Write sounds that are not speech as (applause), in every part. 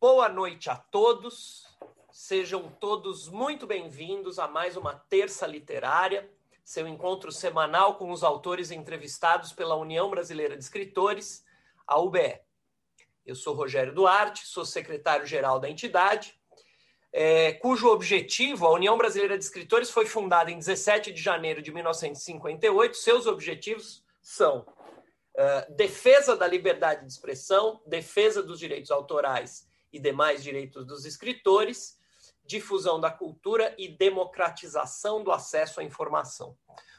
Boa noite a todos. Sejam todos muito bem-vindos a mais uma terça literária, seu encontro semanal com os autores entrevistados pela União Brasileira de Escritores, a UBE. Eu sou Rogério Duarte, sou secretário-geral da entidade, é, cujo objetivo, a União Brasileira de Escritores, foi fundada em 17 de janeiro de 1958. Seus objetivos são uh, defesa da liberdade de expressão, defesa dos direitos autorais e demais direitos dos escritores, difusão da cultura e democratização do acesso à informação.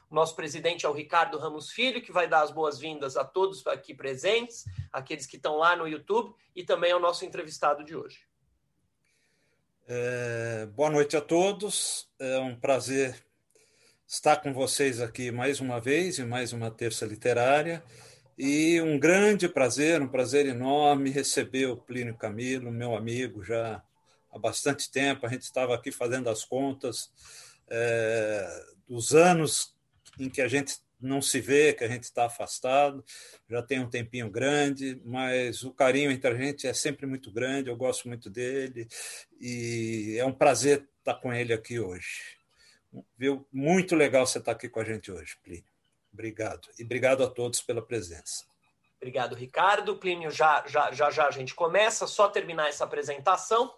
O nosso presidente é o Ricardo Ramos Filho, que vai dar as boas-vindas a todos aqui presentes, aqueles que estão lá no YouTube, e também ao nosso entrevistado de hoje. É, boa noite a todos. É um prazer estar com vocês aqui mais uma vez, em mais uma terça literária. E um grande prazer, um prazer enorme receber o Plínio Camilo, meu amigo, já há bastante tempo. A gente estava aqui fazendo as contas é, dos anos em que a gente não se vê, que a gente está afastado, já tem um tempinho grande, mas o carinho entre a gente é sempre muito grande, eu gosto muito dele e é um prazer estar com ele aqui hoje. Viu? Muito legal você estar aqui com a gente hoje, Plínio. Obrigado. E obrigado a todos pela presença. Obrigado, Ricardo. Plínio, já, já, já, já a gente começa, só terminar essa apresentação.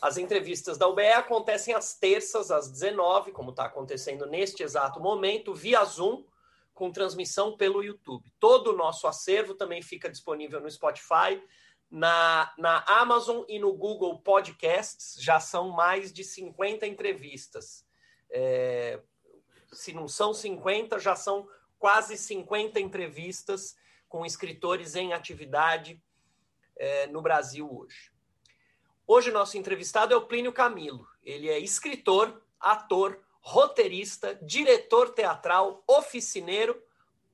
As entrevistas da UBE acontecem às terças, às 19, como está acontecendo neste exato momento, via Zoom com transmissão pelo YouTube. Todo o nosso acervo também fica disponível no Spotify, na, na Amazon e no Google Podcasts. Já são mais de 50 entrevistas. É, se não são 50, já são quase 50 entrevistas com escritores em atividade é, no Brasil hoje. Hoje, nosso entrevistado é o Plínio Camilo. Ele é escritor, ator, roteirista, diretor teatral, oficineiro,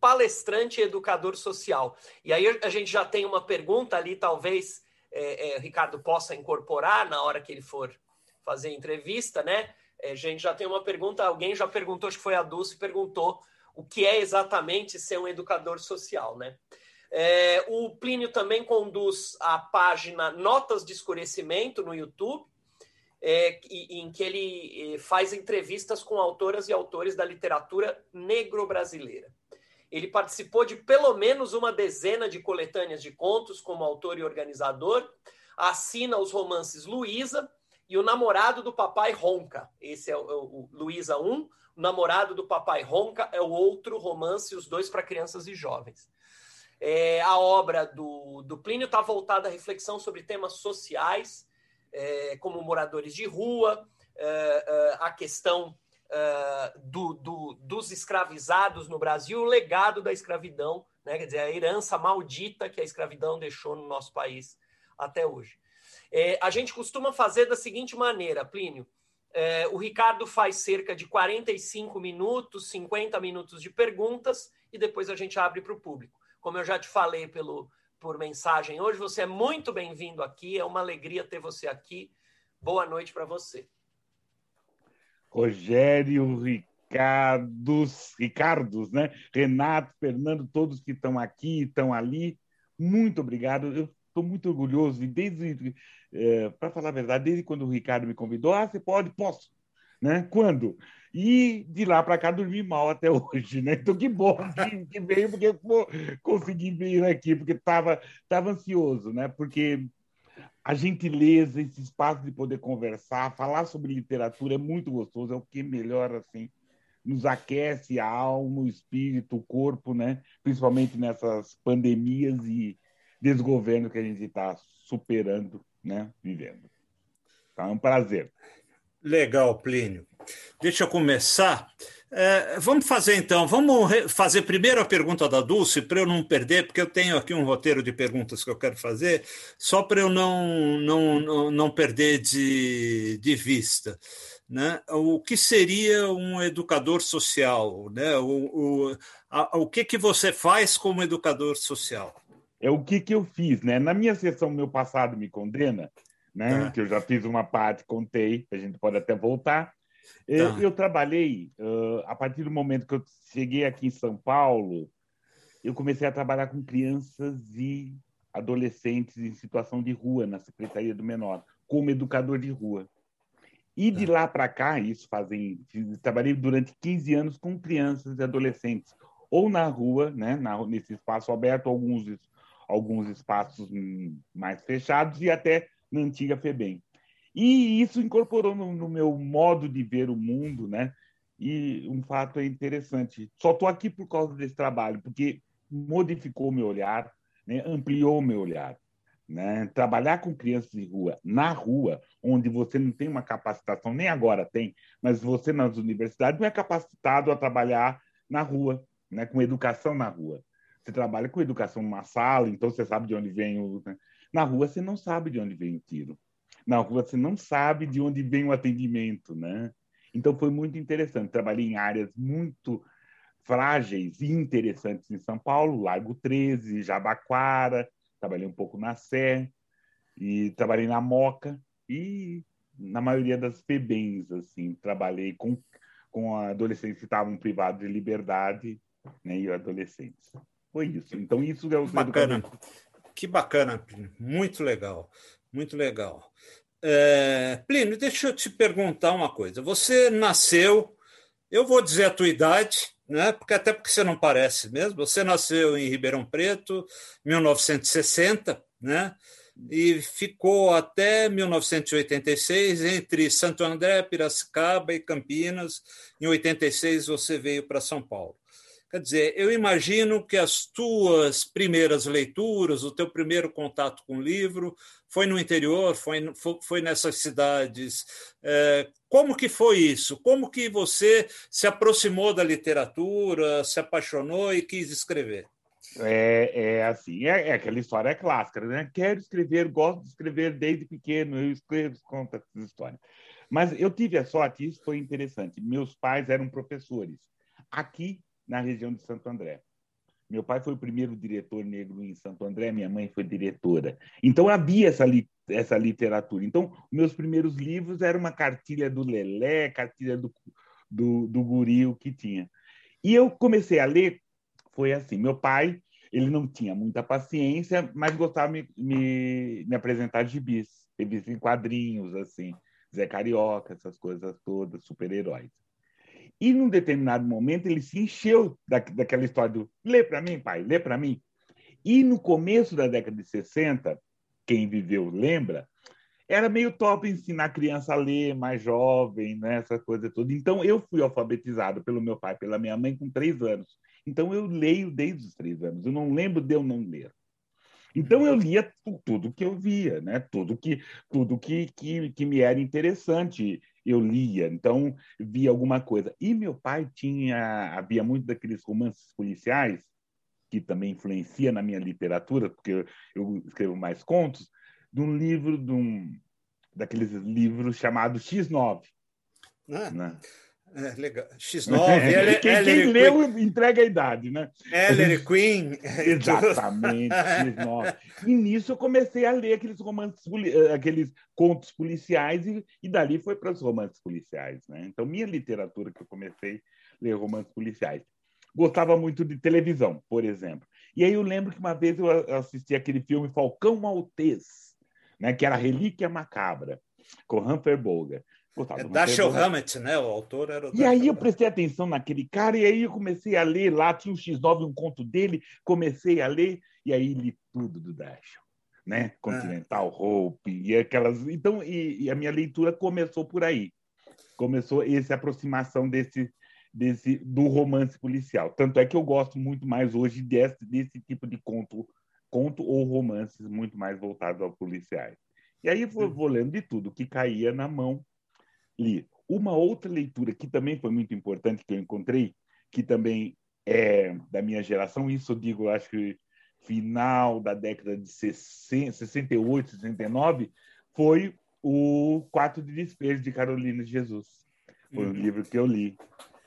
palestrante e educador social. E aí a gente já tem uma pergunta ali, talvez é, é, Ricardo possa incorporar na hora que ele for fazer a entrevista, né? É, gente já tem uma pergunta, alguém já perguntou, acho que foi a Dulce, perguntou o que é exatamente ser um educador social, né? É, o Plínio também conduz a página Notas de Escurecimento no YouTube, é, em que ele faz entrevistas com autoras e autores da literatura negro-brasileira. Ele participou de pelo menos uma dezena de coletâneas de contos como autor e organizador, assina os romances Luísa e O Namorado do Papai Ronca. Esse é o, é o Luísa 1, O Namorado do Papai Ronca é o outro romance, os dois para crianças e jovens. É, a obra do, do Plínio está voltada à reflexão sobre temas sociais, é, como moradores de rua, é, é, a questão do, do, dos escravizados no Brasil, o legado da escravidão, né? quer dizer, a herança maldita que a escravidão deixou no nosso país até hoje. É, a gente costuma fazer da seguinte maneira, Plínio. É, o Ricardo faz cerca de 45 minutos, 50 minutos de perguntas e depois a gente abre para o público. Como eu já te falei pelo, por mensagem hoje. Você é muito bem-vindo aqui, é uma alegria ter você aqui. Boa noite para você. Rogério, Ricardos, Ricardos, né? Renato, Fernando, todos que estão aqui, estão ali. Muito obrigado. Eu estou muito orgulhoso e desde, é, para falar a verdade, desde quando o Ricardo me convidou, ah, você pode, posso, né? Quando? E de lá para cá dormi mal até (laughs) hoje, né? Então que bom que, que veio, porque pô, consegui vir aqui, porque estava tava ansioso, né? Porque a gentileza, esse espaço de poder conversar, falar sobre literatura é muito gostoso, é o que melhor assim nos aquece a alma, o espírito, o corpo, né? Principalmente nessas pandemias e desgoverno que a gente está superando, né? Vivendo. Tá é um prazer. Legal, Plínio. Deixa eu começar. É, vamos fazer então, vamos fazer primeiro a pergunta da Dulce, para eu não perder, porque eu tenho aqui um roteiro de perguntas que eu quero fazer, só para eu não, não, não, não perder de, de vista. Né? O que seria um educador social? Né? O, o, a, o que, que você faz como educador social? É o que, que eu fiz. Né? Na minha sessão Meu Passado Me Condena, né? Tá. que eu já fiz uma parte, contei, a gente pode até voltar. Eu, tá. eu trabalhei, uh, a partir do momento que eu cheguei aqui em São Paulo, eu comecei a trabalhar com crianças e adolescentes em situação de rua na Secretaria do Menor, como educador de rua. E de tá. lá para cá, isso fazem. Trabalhei durante 15 anos com crianças e adolescentes, ou na rua, né, na, nesse espaço aberto, alguns, alguns espaços mais fechados, e até na antiga FEBEM. E isso incorporou no, no meu modo de ver o mundo, né? E um fato é interessante. Só estou aqui por causa desse trabalho, porque modificou meu olhar, né? ampliou meu olhar. Né? Trabalhar com crianças de rua, na rua, onde você não tem uma capacitação, nem agora tem, mas você nas universidades não é capacitado a trabalhar na rua, né? com educação na rua. Você trabalha com educação numa sala, então você sabe de onde vem o. Né? Na rua você não sabe de onde vem o tiro. Na rua você não sabe de onde vem o atendimento, né? Então foi muito interessante. Trabalhei em áreas muito frágeis e interessantes em São Paulo, Largo 13, Jabaquara, trabalhei um pouco na Sé, e trabalhei na Moca e na maioria das FEBENs, assim, trabalhei com, com adolescentes que estavam privados de liberdade né, e adolescentes. Foi isso. Então, isso é o bacana. Que bacana, muito legal, muito legal. É, Plínio, deixa eu te perguntar uma coisa. Você nasceu, eu vou dizer a tua idade, né? Porque até porque você não parece mesmo. Você nasceu em Ribeirão Preto, 1960, né? E ficou até 1986 entre Santo André, Piracicaba e Campinas. Em 86 você veio para São Paulo. Quer dizer, eu imagino que as tuas primeiras leituras, o teu primeiro contato com o livro, foi no interior, foi, foi nessas cidades. É, como que foi isso? Como que você se aproximou da literatura, se apaixonou e quis escrever? É, é assim, é, é, aquela história clássica, né? Quero escrever, gosto de escrever desde pequeno, eu escrevo, conto essas histórias. Mas eu tive a sorte, isso foi interessante. Meus pais eram professores. Aqui na região de Santo André. Meu pai foi o primeiro diretor negro em Santo André, minha mãe foi diretora. Então havia essa, li essa literatura. Então, meus primeiros livros eram uma cartilha do Lelé, cartilha do, do, do Guril que tinha. E eu comecei a ler, foi assim, meu pai, ele não tinha muita paciência, mas gostava me, me, me apresentar de bis, revistas em quadrinhos, assim, Zé Carioca, essas coisas todas, super-heróis. E num determinado momento ele se encheu da, daquela história do lê para mim, pai, lê para mim. E no começo da década de 60, quem viveu lembra, era meio top ensinar a criança a ler, mais jovem, né, essa coisa toda. Então eu fui alfabetizado pelo meu pai, pela minha mãe com três anos. Então eu leio desde os três anos. Eu não lembro de eu não ler. Então eu lia tudo que eu via, né? Tudo que tudo que, que, que me era interessante eu lia, então via alguma coisa. E meu pai tinha, havia muito daqueles romances policiais, que também influencia na minha literatura, porque eu, eu escrevo mais contos, de um livro, de um, daqueles livros chamados X9. Ah. Né? É, legal. X9, L, quem, L, quem leu entrega a idade, né? Ellery Queen. (laughs) Exatamente, X9. E nisso eu comecei a ler aqueles romances, eh, aqueles contos policiais e, e dali foi para os romances policiais, né? Então, minha literatura que eu comecei a ler romances policiais. Gostava muito de televisão, por exemplo. E aí eu lembro que uma vez eu assisti aquele filme Falcão Maltês, né, que era Relíquia Macabra, com Humphrey Bogart. É Dashiell Hammett, né? O autor era o E aí eu prestei atenção naquele cara, e aí eu comecei a ler lá, tinha o X9, um conto dele, comecei a ler, e aí li tudo do Dashiell, né? Continental é. Hope, e aquelas. Então, e, e, a minha leitura começou por aí. Começou essa aproximação desse, desse do romance policial. Tanto é que eu gosto muito mais hoje desse, desse tipo de conto, conto ou romances muito mais voltados aos policiais. E aí vou, vou lendo de tudo que caía na mão li. Uma outra leitura que também foi muito importante que eu encontrei, que também é da minha geração, isso eu digo, acho que final da década de 60, 68, 69, foi o Quatro de Despejo de Carolina Jesus. Foi um uhum. livro que eu li.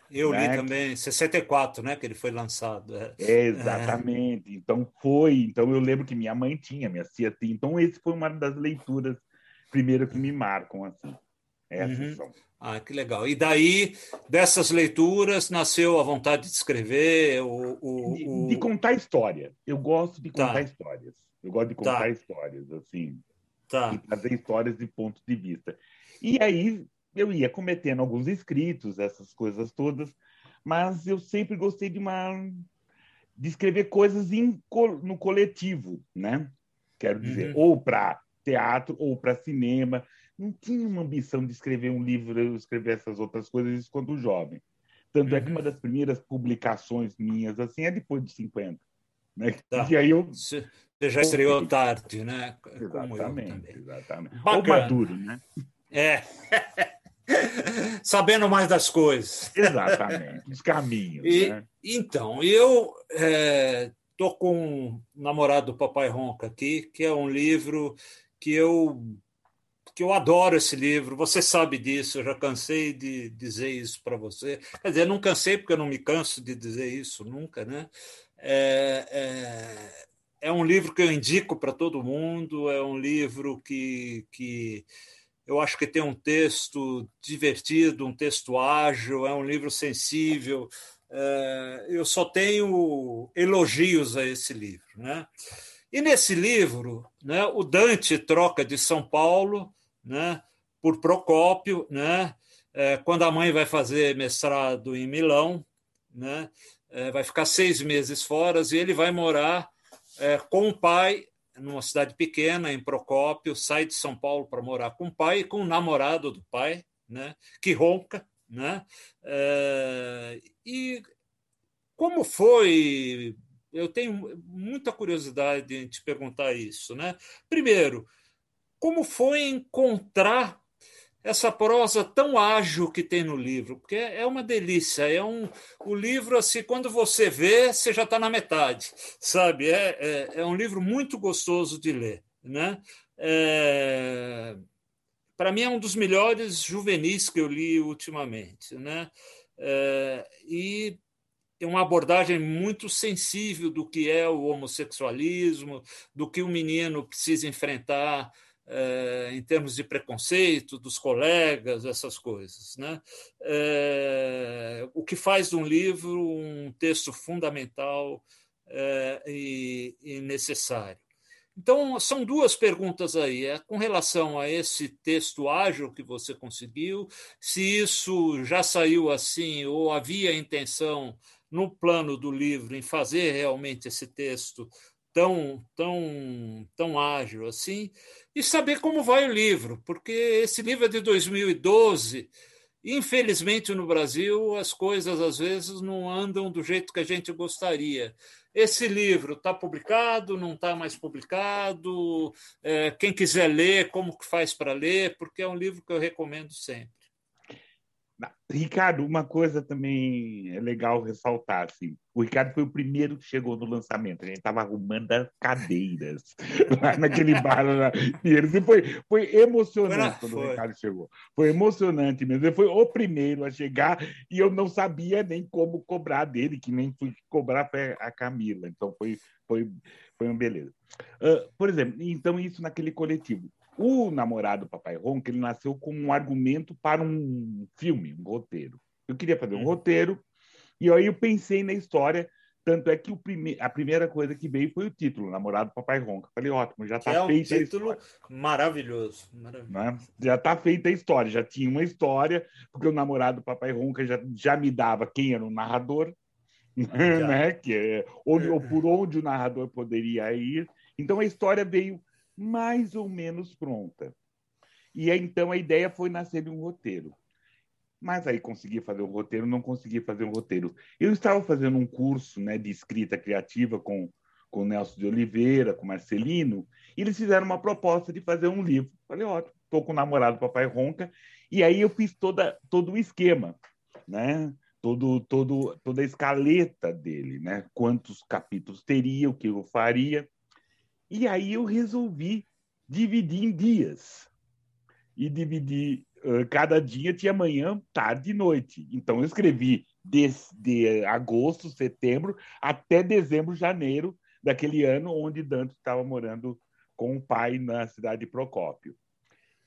Eu né? li também, 64, né, que ele foi lançado. É. é exatamente. É. Então foi, então eu lembro que minha mãe tinha, minha tia tinha. Então esse foi uma das leituras primeiro que me marcam assim. Essas uhum. Ah, que legal. E daí, dessas leituras, nasceu a vontade de escrever? O, o, de, de, contar história. Eu gosto de contar tá. histórias. Eu gosto de contar tá. histórias, assim. Tá. E trazer histórias de pontos de vista. E aí eu ia cometendo alguns escritos, essas coisas todas, mas eu sempre gostei de uma de escrever coisas em, no coletivo, né? Quero dizer, uhum. ou para teatro ou para cinema. Não tinha uma ambição de escrever um livro, escrever essas outras coisas isso quando jovem. Tanto uhum. é que uma uhum. das primeiras publicações minhas assim é depois de 50. Né? Tá. E aí eu você já estreou tarde, né? Exatamente, exatamente. Bacana. Ou maduro, né? É. (laughs) Sabendo mais das coisas. Exatamente, os caminhos. E, né? Então, eu estou é, com um namorado do Papai Ronca aqui, que é um livro que eu que eu adoro esse livro, você sabe disso, eu já cansei de dizer isso para você. Quer dizer, não cansei porque eu não me canso de dizer isso nunca, né? É, é, é um livro que eu indico para todo mundo, é um livro que, que eu acho que tem um texto divertido, um texto ágil, é um livro sensível. É, eu só tenho elogios a esse livro. Né? E nesse livro, né, o Dante troca de São Paulo né, por Procópio, né, é, quando a mãe vai fazer mestrado em Milão, né, é, vai ficar seis meses fora e ele vai morar com o pai numa cidade pequena, em Procópio, sai de São Paulo para morar com o pai e com o namorado do pai, né, que ronca. Né? É, e como foi? Eu tenho muita curiosidade em te perguntar isso. Né? Primeiro, como foi encontrar essa prosa tão ágil que tem no livro, porque é uma delícia, é um o livro assim quando você vê você já está na metade, sabe? É, é, é, um livro muito gostoso de ler, né? É, Para mim é um dos melhores juvenis que eu li ultimamente, né? É, e é uma abordagem muito sensível do que é o homossexualismo, do que o menino precisa enfrentar é, em termos de preconceito dos colegas, essas coisas. Né? É, o que faz de um livro um texto fundamental é, e, e, necessário. Então, são duas perguntas aí. É com relação a esse texto ágil que você conseguiu, se isso já saiu assim, ou havia intenção no plano do livro em fazer realmente esse texto tão, tão, tão ágil assim, e saber como vai o livro, porque esse livro é de 2012. Infelizmente, no Brasil, as coisas às vezes não andam do jeito que a gente gostaria. Esse livro está publicado, não está mais publicado? É, quem quiser ler, como que faz para ler? Porque é um livro que eu recomendo sempre. Ricardo, uma coisa também é legal ressaltar, assim, o Ricardo foi o primeiro que chegou no lançamento, a gente estava arrumando as cadeiras (laughs) lá naquele bar lá, e foi, foi emocionante quando foi. o Ricardo chegou, foi emocionante mesmo, ele foi o primeiro a chegar e eu não sabia nem como cobrar dele, que nem fui cobrar a Camila, então foi, foi, foi uma beleza. Uh, por exemplo, então isso naquele coletivo. O namorado Papai Ronca, ele nasceu como um argumento para um filme, um roteiro. Eu queria fazer um hum. roteiro, e aí eu pensei na história, tanto é que o prime... a primeira coisa que veio foi o título, Namorado Papai Ronca. Falei, ótimo, já está é feita um título a maravilhoso. maravilhoso. Né? Já está feita a história, já tinha uma história, porque o namorado Papai Ronca já, já me dava quem era o narrador, (laughs) né? que é, ou, ou por onde o narrador poderia ir. Então a história veio mais ou menos pronta. E então a ideia foi nascer de um roteiro. Mas aí consegui fazer o roteiro, não consegui fazer o roteiro. Eu estava fazendo um curso né, de escrita criativa com com Nelson de Oliveira, com Marcelino, e eles fizeram uma proposta de fazer um livro. Falei, ótimo, estou com o namorado Papai Ronca, e aí eu fiz toda, todo o esquema, né? Todo, todo, toda a escaleta dele, né? Quantos capítulos teria, o que eu faria. E aí eu resolvi dividir em dias. E dividir, uh, cada dia tinha manhã, tarde e noite. Então eu escrevi desde agosto, setembro, até dezembro, janeiro daquele ano onde Dante estava morando com o pai na cidade de Procópio.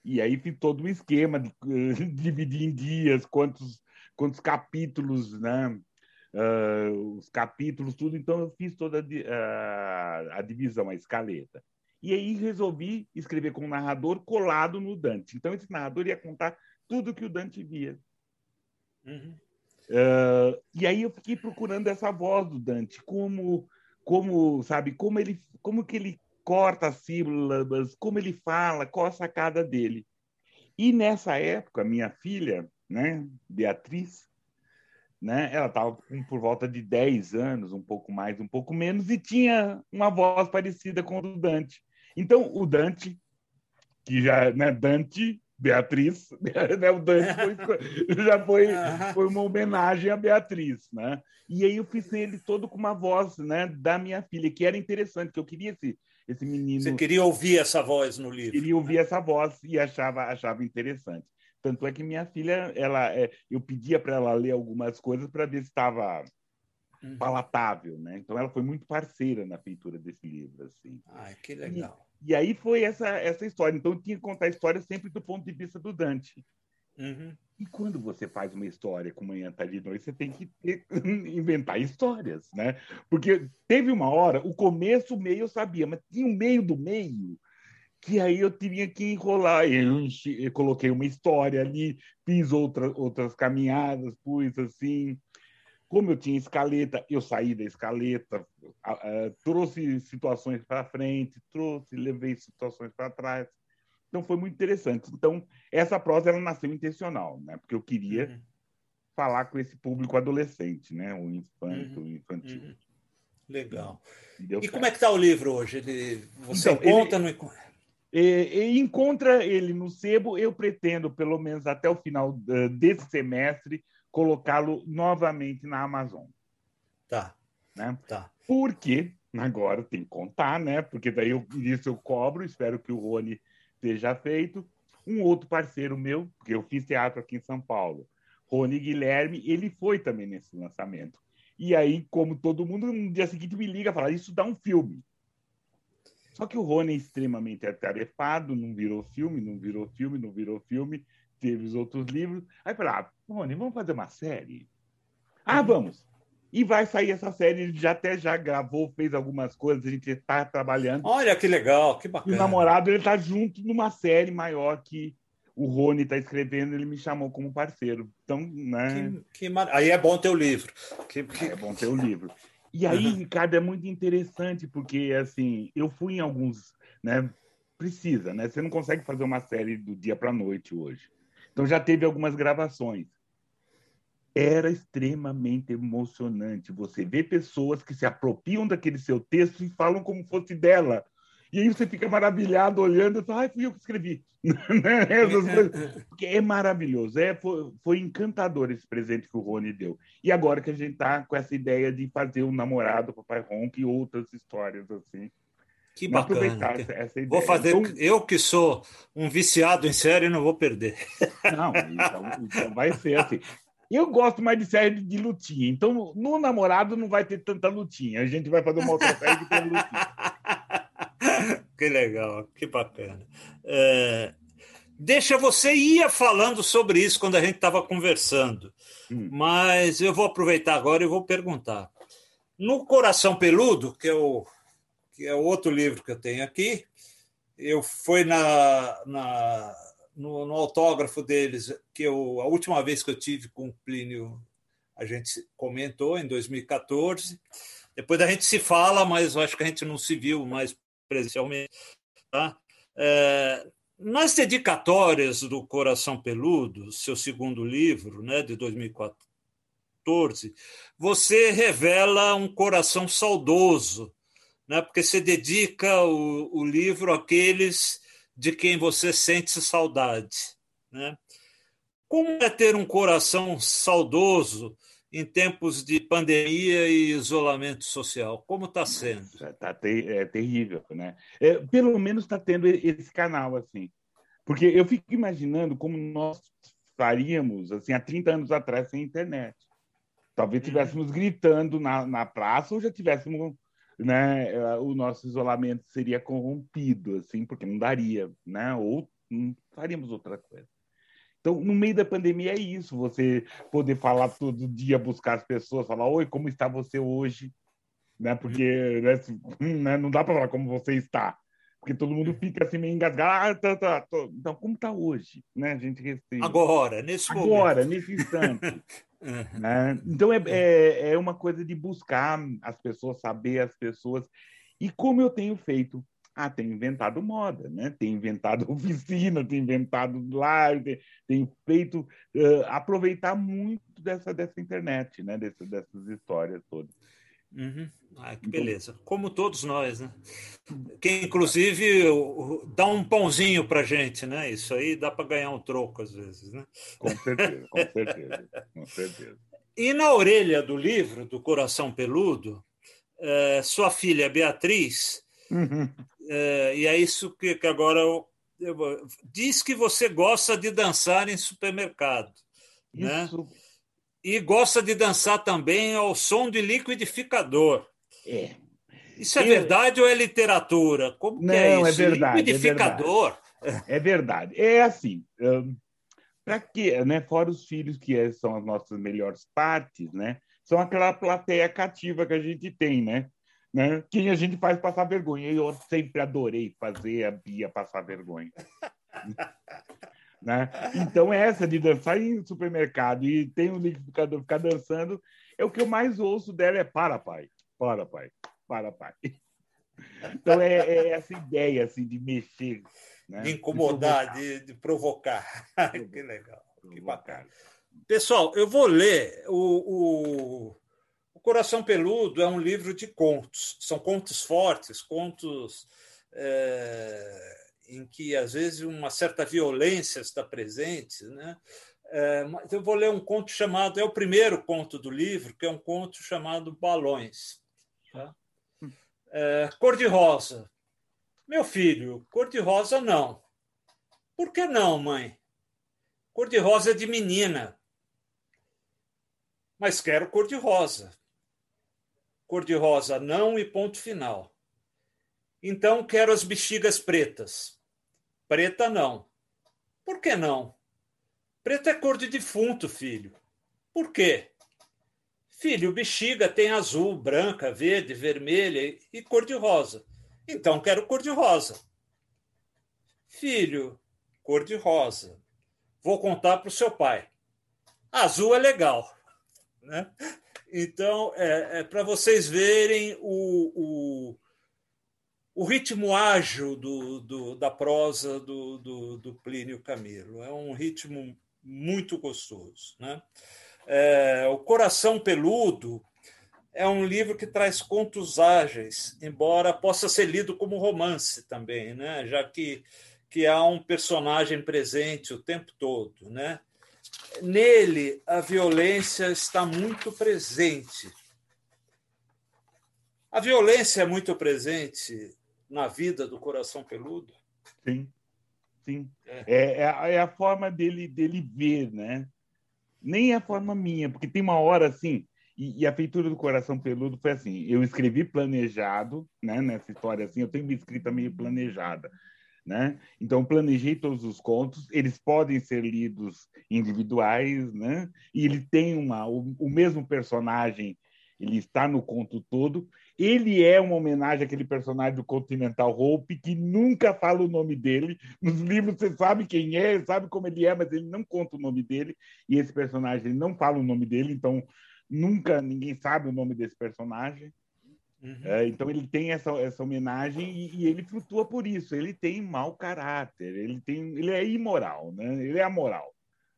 E aí fiz todo um esquema de uh, (laughs) dividir em dias, quantos, quantos capítulos né, uh, os capítulos, tudo. Então eu fiz toda a, a divisão, a escaleta. E aí resolvi escrever com um narrador colado no Dante. Então esse narrador ia contar tudo que o Dante via. Uhum. Uh, e aí eu fiquei procurando essa voz do Dante, como, como sabe, como ele, como que ele corta as sílabas, como ele fala, qual a sacada dele. E nessa época, minha filha, né, Beatriz, né, ela estava por volta de 10 anos, um pouco mais, um pouco menos, e tinha uma voz parecida com o do Dante. Então, o Dante, que já, né, Dante Beatriz, (laughs) né? o Dante foi, (laughs) já foi, foi uma homenagem a Beatriz, né? E aí eu fiz ele todo com uma voz, né, da minha filha, que era interessante, que eu queria esse, esse menino. Você queria ouvir essa voz no livro? Queria ouvir essa voz e achava achava interessante. Tanto é que minha filha, ela, é, eu pedia para ela ler algumas coisas para ver se estava uhum. palatável, né? Então ela foi muito parceira na feitura desse livro, assim. Ai, que legal. E aí foi essa, essa história. Então, eu tinha que contar a história sempre do ponto de vista do Dante. Uhum. E quando você faz uma história com Manhã, Tarde e Noite, você tem que ter, (laughs) inventar histórias, né? Porque teve uma hora, o começo, o meio eu sabia, mas tinha o meio do meio que aí eu tinha que enrolar. Eu, eu coloquei uma história ali, fiz outra, outras caminhadas, pus assim. Como eu tinha escaleta, eu saí da escaleta, trouxe situações para frente, trouxe, levei situações para trás. Então foi muito interessante. Então essa prosa ela nasceu intencional, né? Porque eu queria uhum. falar com esse público adolescente, né? O infanto, uhum. o infantil. Uhum. Legal. E, e como é que está o livro hoje? Ele, você então, encontra ele, no... E, e encontra ele no sebo. Eu pretendo, pelo menos até o final desse semestre, colocá-lo novamente na Amazon. Tá. Né? Tá. Porque, agora tem que contar, né? Porque daí eu, isso eu cobro, espero que o Rony esteja feito. Um outro parceiro meu, porque eu fiz teatro aqui em São Paulo, Rony Guilherme, ele foi também nesse lançamento. E aí, como todo mundo, no dia seguinte me liga e fala: Isso dá um filme. Só que o Rony é extremamente atarefado, não virou filme, não virou filme, não virou filme teve os outros livros. Aí falei, ah, Rony, vamos fazer uma série? Ah, vamos. E vai sair essa série, ele já até já gravou, fez algumas coisas, a gente está trabalhando. Olha que legal, que bacana. E o namorado, ele está junto numa série maior que o Rony está escrevendo, ele me chamou como parceiro. Então, né? Que, que mar... Aí é bom ter o livro. Que, que... É bom ter o livro. E aí, uhum. Ricardo, é muito interessante, porque assim, eu fui em alguns, né? Precisa, né? Você não consegue fazer uma série do dia para a noite hoje. Então já teve algumas gravações. Era extremamente emocionante você ver pessoas que se apropriam daquele seu texto e falam como fosse dela. E aí você fica maravilhado olhando e fala, ah, fui eu que escrevi. (laughs) Né? (laughs) Porque é maravilhoso. É, foi, foi, encantador esse presente que o Rony deu. E agora que a gente está com essa ideia de fazer o namorado Papai Ronco e outras histórias assim. Que bacana. Vou fazer. Então, eu que sou um viciado em série, não vou perder. (laughs) Não, então, então vai ser assim. Eu gosto mais de série de lutinha. Então, no namorado não vai ter tanta lutinha. A gente vai fazer uma outra série que tem lutinha. Que legal, que bacana. É, deixa você ia falando sobre isso quando a gente estava conversando, hum. mas eu vou aproveitar agora e vou perguntar. No Coração Peludo, que é o que é outro livro que eu tenho aqui. Eu fui na, na no, no, autógrafo deles, que eu, a última vez que eu tive com o Plínio, a gente comentou em 2014. Depois a gente se fala, mas acho que a gente não se viu mais presencialmente. Tá? É, nas dedicatórias do Coração Peludo, seu segundo livro, né, de 2014, você revela um coração saudoso né? porque você dedica o, o livro àqueles de quem você sente saudade. Né? Como é ter um coração saudoso em tempos de pandemia e isolamento social? Como está sendo? Está ter, é terrível, né? É, pelo menos está tendo esse canal assim, porque eu fico imaginando como nós faríamos assim há 30 anos atrás sem internet. Talvez estivéssemos uhum. gritando na, na praça ou já tivéssemos né, eh, o nosso isolamento seria corrompido, assim, porque não daria, né? Ou faríamos outra coisa. Então, no meio da pandemia é isso, você poder falar todo dia, buscar as pessoas, falar, oi, como está você hoje? Né? Porque né, (laughs) né, não dá para falar como você está, porque todo mundo fica assim meio engasgado. Ah, tá, tá, tá. Então, como está hoje? Né? A gente respeita. Agora, nesse Agora, momento. nesse instante. (laughs) né? Então, é, é, é uma coisa de buscar as pessoas, saber as pessoas. E como eu tenho feito ah, tem inventado moda, né? tem inventado (laughs) oficina, tem inventado live, tem, tem feito uh, aproveitar muito dessa, dessa internet, né? Dessa, dessas histórias todas. Uhum. Ah, que então beleza. Como todos nós, né? Que inclusive dá um pãozinho para gente, né? Isso aí dá para ganhar um troco às vezes, né? Com certeza, com certeza, com certeza. E na orelha do livro, do Coração Peludo, sua filha Beatriz uhum. É, e é isso que, que agora eu, eu, diz que você gosta de dançar em supermercado, né? isso. né? E gosta de dançar também ao som de liquidificador. É. Isso é eu... verdade ou é literatura? Como Não, é isso? É verdade. Liquidificador. É verdade. É, verdade. é assim. Um, para quê? Né? Fora os filhos que é, são as nossas melhores partes, né? São aquela plateia cativa que a gente tem, né? Né? Quem a gente faz passar vergonha. Eu sempre adorei fazer a Bia passar vergonha. (laughs) né? Então, essa de dançar em supermercado e tem um liquidificador ficar dançando, é o que eu mais ouço dela é para, pai, para, pai, para, pai. (laughs) Então, é, é essa ideia assim, de mexer. Né? De incomodar, de, de provocar. (laughs) que legal, que bacana. Pessoal, eu vou ler o, o o Coração Peludo é um livro de contos. São contos fortes, contos é, em que, às vezes, uma certa violência está presente. Né? É, mas eu vou ler um conto chamado, é o primeiro conto do livro, que é um conto chamado Balões. Tá? É, Cor-de-rosa. Meu filho, cor-de-rosa não. Por que não, mãe? Cor-de-rosa é de menina. Mas quero cor-de-rosa cor-de-rosa não e ponto final. Então quero as bexigas pretas. Preta não. Por que não? Preta é cor de defunto, filho. Por quê? Filho, bexiga tem azul, branca, verde, vermelha e cor-de-rosa. Então quero cor-de-rosa. Filho, cor-de-rosa. Vou contar para o seu pai. Azul é legal. Né? Então, é, é para vocês verem o, o, o ritmo ágil do, do, da prosa do, do, do, Plínio Camilo. É um ritmo muito gostoso. Né? É, o Coração Peludo é um livro que traz contos ágeis, embora possa ser lido como romance também, né? já que, que há um personagem presente o tempo todo. Né? Nele a violência está muito presente. A violência é muito presente na vida do coração peludo? Sim, sim. É, é, é, a, é a forma dele, dele ver, né? Nem é a forma minha, porque tem uma hora assim, e, e, a feitura do Coração Peludo foi assim: eu escrevi planejado, né? Nessa história assim, eu tenho uma escrita meio planejada. Né? Então, planejei todos os contos, eles podem ser lidos individuais, né? e ele tem uma, o, o mesmo personagem, ele está no conto todo. Ele é uma homenagem àquele personagem do Continental Hope, que nunca fala o nome dele. Nos livros você sabe quem é, sabe como ele é, mas ele não conta o nome dele. E esse personagem não fala o nome dele, então nunca ninguém sabe o nome desse personagem. Uhum. É, então ele tem essa, essa homenagem e, e, ele flutua por isso. Ele tem mau caráter, ele tem, ele é imoral, né? Ele é amoral.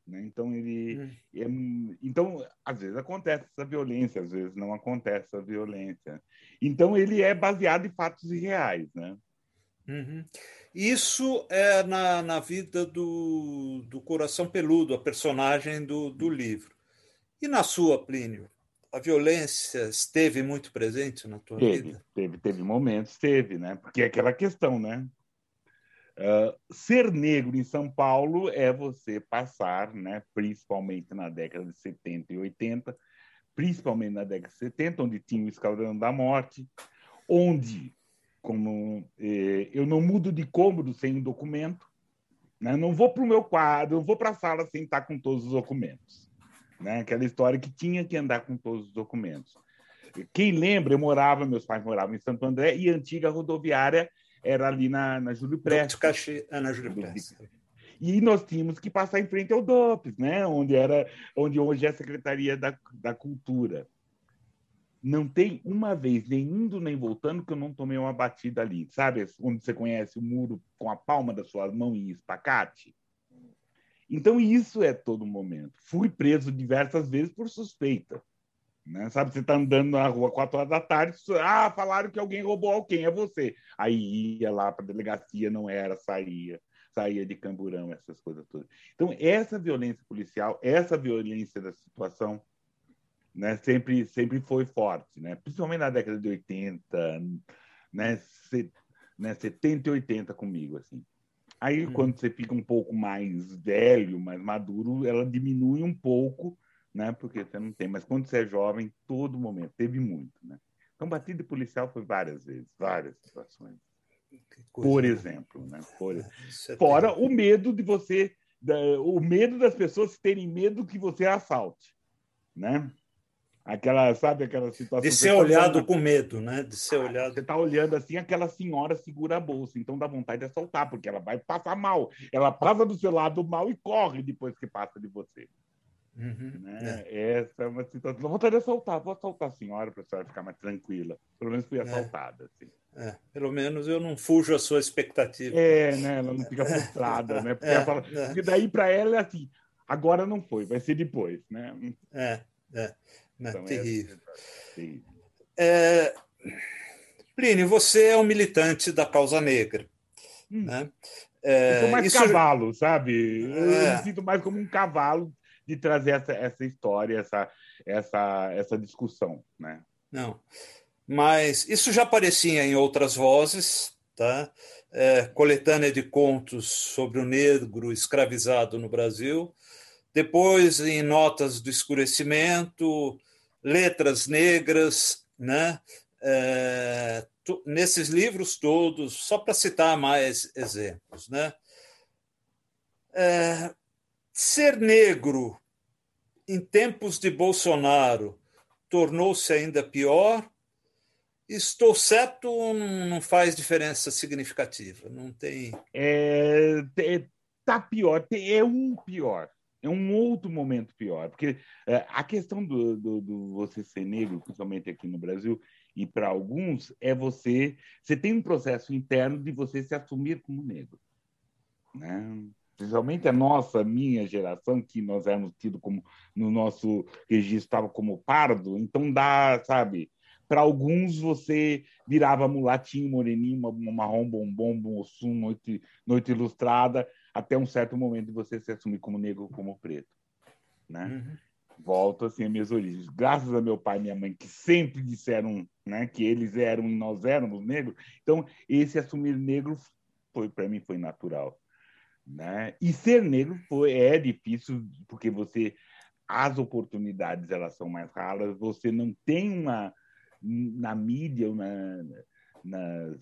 Né? Então ele, uhum. é, então às vezes acontece essa violência, às vezes não acontece essa violência. Então ele é baseado em fatos reais, né? Uhum. Isso é na, na vida do, do Coração Peludo, a personagem do, do livro. E na sua, Plínio? A violência esteve muito presente na tua teve, vida? Teve, teve momentos, teve, né? Porque é aquela questão, né? Uh, ser negro em São Paulo é você passar, né, principalmente na década de 70 e 80, principalmente na década de 70, onde tinha o Esquadrão da Morte, onde, como eh, eu não mudo de cômodo sem um documento, Né? Não vou para o meu quadro, não vou para a sala sem estar com todos os documentos. Né? Aquela história que tinha que andar com todos os documentos. Quem lembra, eu morava, meus pais moravam em Santo André e a antiga rodoviária era ali na, na Júlio Prestes. Caxi... Ah, na Júlio Prestes. E nós tínhamos que passar em frente ao DOPS, né? onde, era, onde hoje é a Secretaria da, da Cultura. Não tem uma vez, nem indo nem voltando, que eu não tomei uma batida ali. Sabe onde você conhece o muro com a palma da sua mão em espacate? Então, isso é todo momento. Fui preso diversas vezes por suspeita. Né? Sabe, você está andando na rua quatro horas da tarde, ah, falaram que alguém roubou alguém, é você. Aí ia lá para a delegacia, não era, saía saía de camburão, essas coisas todas. Então, essa violência policial, essa violência da situação, né, sempre, sempre foi forte, né? principalmente na década de 80, né, se, né, 70 e 80 comigo. assim. Aí, hum. quando você fica um pouco mais velho, mais maduro, ela diminui um pouco, né, porque você não tem. Mas quando você é jovem, todo momento, teve muito. Né? Então, batida policial foi várias vezes, várias situações. Por exemplo, né? Por... (laughs) É Fora o medo de você, o medo das pessoas terem medo que você assalte, né? Aquela, sabe, aquela situação. De ser tá olhado olhando... com medo, né? De ser ah, olhado. Você está olhando assim, aquela senhora segura a bolsa, então dá vontade de assaltar, porque ela vai passar mal. Ela passa do seu lado mal e corre depois que passa de você. Uhum, né? é. Essa é uma situação. Dá vontade de assaltar, vou assaltar a senhora para a senhora ficar mais tranquila. Pelo menos fui é. assaltada. É. Assim. É, pelo menos eu não fujo a sua expectativa. É, né? Ela não fica frustrada, né? Porque, (laughs) é, fala, é. porque daí para ela é assim, agora não foi, vai ser depois, né? É, é. Então, terrível. É, Plínio, você é um militante da causa negra. Hum. Né? É, eu sou mais isso... cavalo, sabe? Eu é. me sinto mais como um cavalo de trazer essa, essa história, essa, essa, essa discussão, né? Não. Mas isso já aparecia em outras vozes, tá? É, coletânea de contos sobre o negro escravizado no Brasil, depois em Notas do Escurecimento, Letras Negras, né? É, nesses livros todos, só para citar mais exemplos. Né? É, ser negro em tempos de Bolsonaro tornou-se ainda pior Estou certo ou não faz diferença significativa? Não tem. É, tá pior, é um pior, é um outro momento pior, porque é, a questão do, do, do, você ser negro, principalmente aqui no Brasil, e para alguns, é você. Você tem um processo interno de você se assumir como negro. Né? Principalmente a nossa, minha geração, que nós éramos tido como, no nosso registro, estava como pardo, então dá, sabe para alguns, você virava mulatinho, moreninho, marrom, bombom, moçum, noite, noite ilustrada, até um certo momento de você se assumir como negro ou como preto. Né? Uhum. Volto assim às minhas origens. Graças a meu pai e minha mãe, que sempre disseram né, que eles eram e nós éramos negros, então esse assumir negro foi para mim foi natural. Né? E ser negro foi, é difícil, porque você as oportunidades elas são mais raras, você não tem uma na mídia na, na,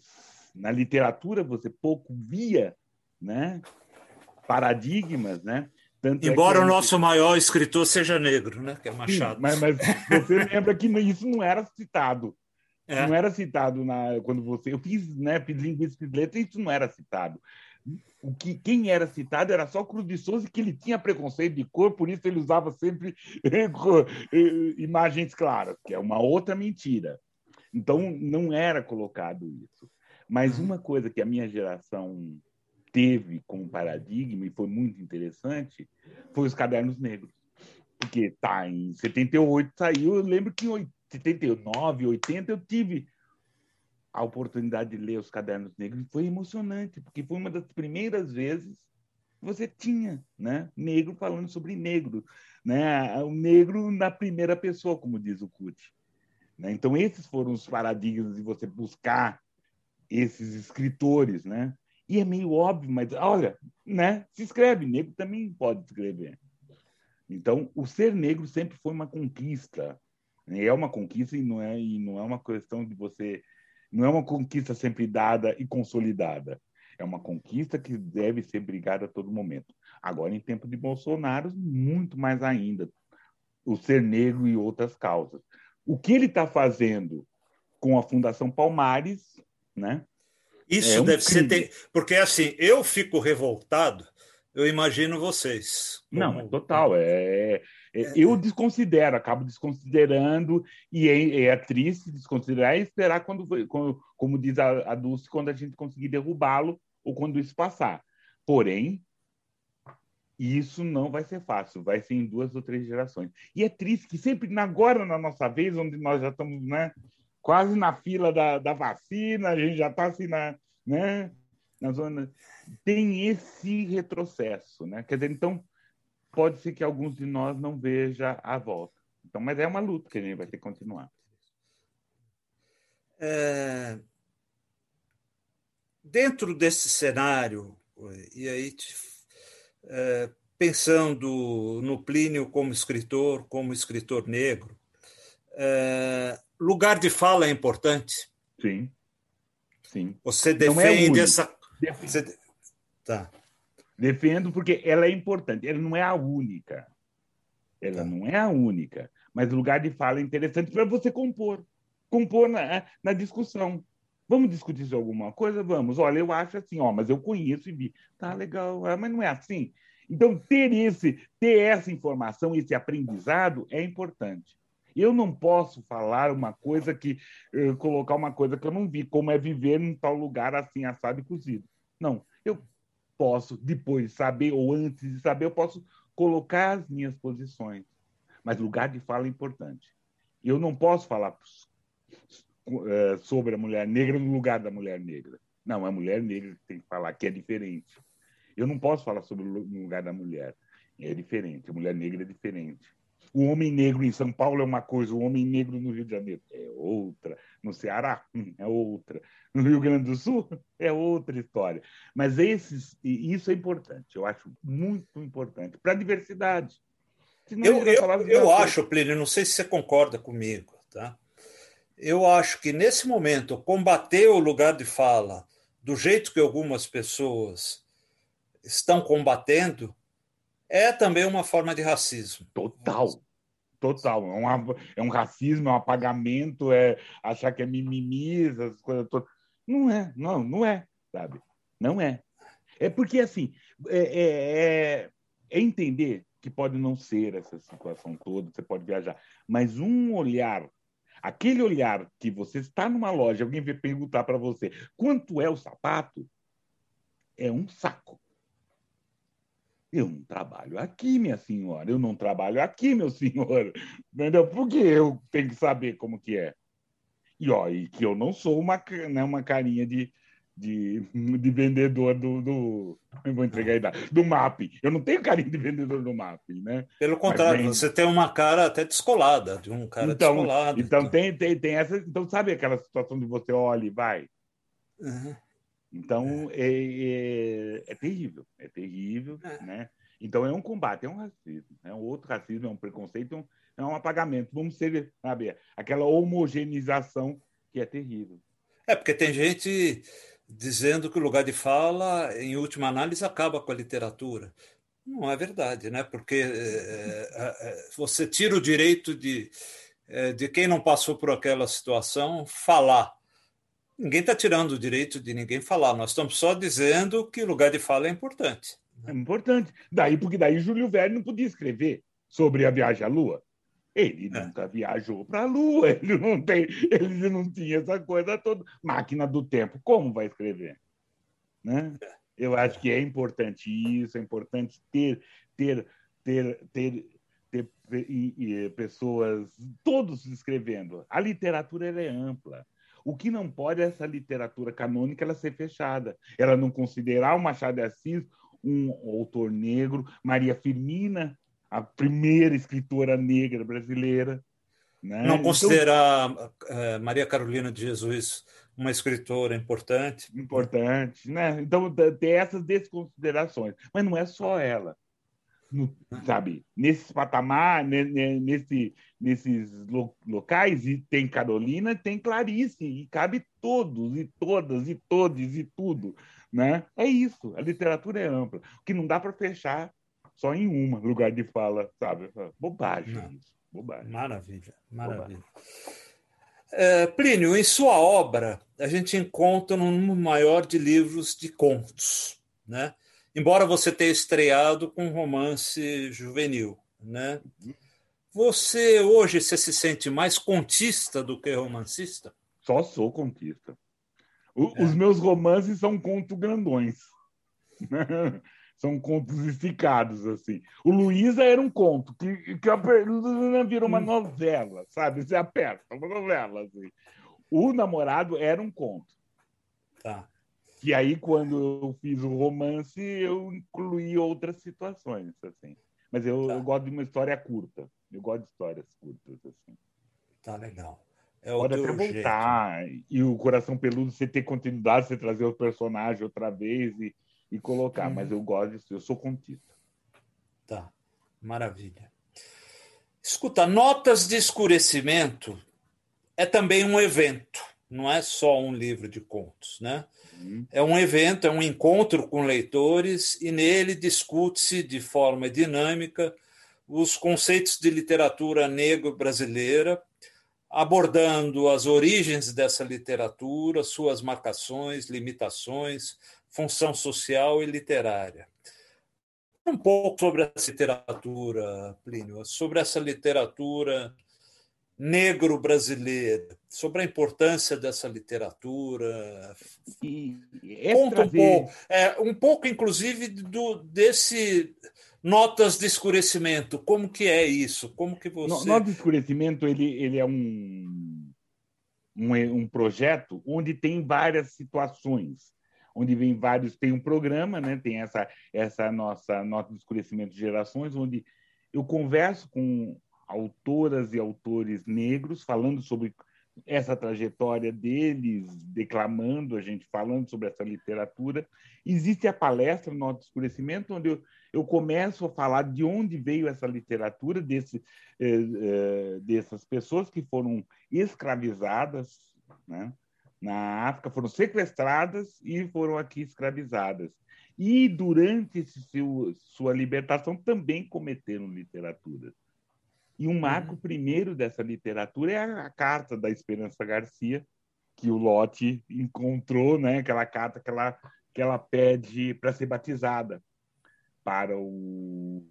na literatura você pouco via né? Paradigmas, né? Tanto é Embora é o nosso maior escritor seja negro, né? que é Machado. Sim, mas, mas, você (laughs) lembra que isso não era citado. É. Não era citado na, quando você. Eu fiz, né, fiz linguística de letras, isso não era citado o que quem era citado era só Cruz de Souza que ele tinha preconceito de cor, por isso ele usava sempre (laughs) imagens claras, que é uma outra mentira. Então não era colocado isso. Mas uma coisa que a minha geração teve como paradigma e foi muito interessante foi os cadernos negros. Porque tá em 78 saiu, eu lembro que em 79, 80 eu tive a oportunidade de ler os Cadernos Negros foi emocionante, porque foi uma das primeiras vezes que você tinha né, negro falando sobre negro, né, o negro na primeira pessoa, como diz o Kut. Né? Então, esses foram os paradigmas de você buscar esses escritores. Né? E é meio óbvio, mas olha, né, se escreve, negro também pode escrever. Então, o ser negro sempre foi uma conquista. Né? É uma conquista e não é, e não é uma questão de você não é uma conquista sempre dada e consolidada. É uma conquista que deve ser brigada a todo momento. Agora, em tempo de Bolsonaro, muito mais ainda. O ser negro e outras causas. O que ele está fazendo com a Fundação Palmares, né? Isso é um deve crime. ser. Porque assim, eu fico revoltado, eu imagino vocês. Como... Não, total. É, é, é, eu desconsidero, acabo desconsiderando, e é, é triste desconsiderar e esperar quando, quando como diz a, a Dulce, quando a gente conseguir derrubá-lo ou quando isso passar. Porém, isso não vai ser fácil, vai ser em duas ou três gerações. E é triste que sempre, agora na nossa vez, onde nós já estamos né, quase na fila da, da vacina, a gente já está assim na, né, na zona. Tem esse retrocesso. Né? Quer dizer, então, pode ser que alguns de nós não vejam a volta. Então, mas é uma luta que a gente vai ter que continuar. É... Dentro desse cenário, e aí é, pensando no Plínio como escritor, como escritor negro, é, lugar de fala é importante. Sim. Sim. Você é defende é essa. Você... Tá. Defendo porque ela é importante. Ela não é a única. Ela tá. não é a única. Mas o lugar de fala é interessante para você compor. Compor na, na discussão. Vamos discutir sobre alguma coisa? Vamos. Olha, eu acho assim, ó, mas eu conheço e vi. Tá legal, ah, mas não é assim. Então, ter, esse, ter essa informação, esse aprendizado é importante. Eu não posso falar uma coisa que uh, colocar uma coisa que eu não vi, como é viver em tal lugar assim, assado e cozido. Não, eu posso depois saber ou antes de saber eu posso colocar as minhas posições. Mas lugar de fala é importante. Eu não posso falar uh, sobre a mulher negra no lugar da mulher negra. Não, é a mulher negra que tem que falar que é diferente. Eu não posso falar sobre o lugar da mulher. É diferente. A mulher negra é diferente. O homem negro em São Paulo é uma coisa, o homem negro no Rio de Janeiro é outra. No Ceará hum, é outra. No Rio Grande do Sul (laughs) é outra história. Mas esses, isso é importante, eu acho muito importante para a diversidade. eu, eu, eu acho, Plínio, não sei se você concorda comigo, tá? Eu acho que nesse momento combater o lugar de fala do jeito que algumas pessoas estão combatendo é também uma forma de racismo. Total. Total. É, uma, é um racismo, é um apagamento, é achar que é mimimi, essas coisas todas. Não é, não, não é, sabe? Não é. É porque, assim, é, é, é, é entender que pode não ser essa situação toda, você pode viajar, mas um olhar aquele olhar que você está numa loja, alguém vem perguntar para você quanto é o sapato, é um saco. Eu não trabalho aqui, minha senhora. Eu não trabalho aqui, meu senhor. (laughs) Entendeu? Por que eu tenho que saber como que é? E, ó, e que eu não sou uma, né, uma carinha de, de, (laughs) de vendedor do, do. Eu vou entregar a idade. Do MAP. Eu não tenho carinha de vendedor do MAP, né? Pelo contrário, Mas, você tem uma cara até descolada, de um cara então, descolado. Então, tem, tem, tem essa. Então, sabe aquela situação de você olha e vai? Uhum. Então, é, é, é, terrível, é terrível, é. né? Então, é um combate, é um racismo, é um outro racismo, é um preconceito, é um, é um apagamento. Vamos ser, sabe, aquela homogeneização que é terrível. É, porque tem gente dizendo que o lugar de fala, em última análise, acaba com a literatura. Não é verdade, né? Porque é, é, você tira o direito de, de quem não passou por aquela situação falar Ninguém está tirando o direito de ninguém falar, nós estamos só dizendo que o lugar de fala é importante. É importante. Daí, porque daí Júlio Verne não podia escrever sobre a viagem à Lua. Ele é. nunca viajou para a Lua, (laughs) ele não, tem, ele não tinha essa coisa toda. Máquina do tempo, como vai escrever? Né? É. Eu acho que é importante isso, é importante ter, ter, ter, ter, ter, ter pessoas, todos escrevendo. A literatura é ampla. O que não pode é essa literatura canônica ela ser fechada, ela não considerar o Machado de Assis um autor negro, Maria Firmina, a primeira escritora negra brasileira. Né? Não considerar então, uh, Maria Carolina de Jesus uma escritora importante. Importante, né? Então, ter essas desconsiderações. Mas não é só ela no, sabe, nesse patamar, nesse, nesses locais, e tem Carolina, tem Clarice, e cabe todos, e todas, e todos, e tudo. Né? É isso, a literatura é ampla. O que não dá para fechar só em uma lugar de fala, sabe? Bobagem não. isso. Bobagem. Maravilha, maravilha. É, Plínio, em sua obra, a gente encontra um número maior de livros de contos, né? Embora você tenha estreado com um romance juvenil, né? Você hoje você se sente mais contista do que romancista? Só sou contista. O, é. Os meus romances são contos grandões. (laughs) são contos esticados, assim. O Luísa era um conto, que, que virou uma hum. novela, sabe? Você aperta, uma novela, assim. O Namorado era um conto. Tá. E aí, quando eu fiz o romance, eu incluí outras situações, assim. Mas eu, tá. eu gosto de uma história curta. Eu gosto de histórias curtas, assim. Tá legal. É Pode até voltar. Jeito. E o Coração Peludo, você ter continuidade, você trazer o personagem outra vez e, e colocar. Hum. Mas eu gosto disso, eu sou contista. Tá, maravilha. Escuta, Notas de Escurecimento é também um evento, não é só um livro de contos, né? Uhum. É um evento, é um encontro com leitores e nele discute-se de forma dinâmica os conceitos de literatura negro-brasileira, abordando as origens dessa literatura, suas marcações, limitações, função social e literária. Um pouco sobre essa literatura, Plínio, sobre essa literatura negro-brasileira, sobre a importância dessa literatura. E, Conta um pouco, é, um pouco, inclusive, do, desse notas de escurecimento. Como que é isso? Como que você? Notas de escurecimento ele, ele é um, um, um projeto onde tem várias situações onde vem vários, tem um programa, né? tem essa, essa nossa nota de escurecimento de gerações, onde eu converso com autoras e autores negros, falando sobre essa trajetória deles, declamando, a gente falando sobre essa literatura. Existe a palestra Nota de Escurecimento, onde eu, eu começo a falar de onde veio essa literatura, desse, eh, eh, dessas pessoas que foram escravizadas, né? na África, foram sequestradas e foram aqui escravizadas. E durante seu, sua libertação também cometeram literatura. E um marco uhum. primeiro dessa literatura é a, a, carta da Esperança Garcia, que o Lotte encontrou, né? aquela carta que ela, que ela pede para ser batizada para o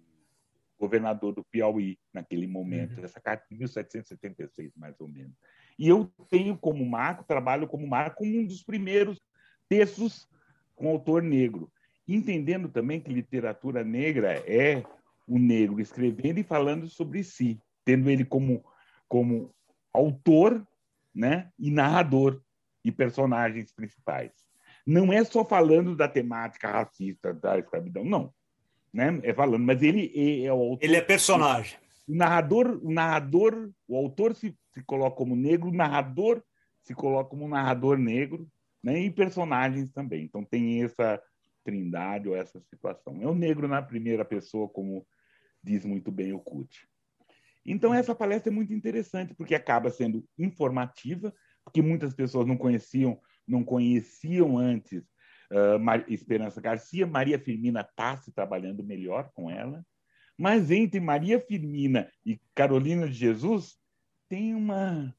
governador do Piauí, naquele momento. Uhum. Essa carta de 1776, mais ou menos. E eu tenho como marco, trabalho como marco, como um dos primeiros textos com autor negro, entendendo também que literatura negra é o negro escrevendo e falando sobre si, tendo ele como, como autor né, e narrador e personagens principais. Não é só falando da temática racista da escravidão, não. Né? É falando, mas ele é, é o autor. Ele é personagem. O narrador, o narrador, o autor se, se coloca como negro, o narrador se coloca como um narrador negro, né? e personagens também. Então tem essa trindade ou essa situação. É o negro na primeira pessoa, como diz muito bem o Kut. Então essa palestra é muito interessante porque acaba sendo informativa, porque muitas pessoas não conheciam, não conheciam antes uh, Esperança Garcia, Maria Firmina está se trabalhando melhor com ela, mas entre Maria Firmina e Carolina de Jesus tem uma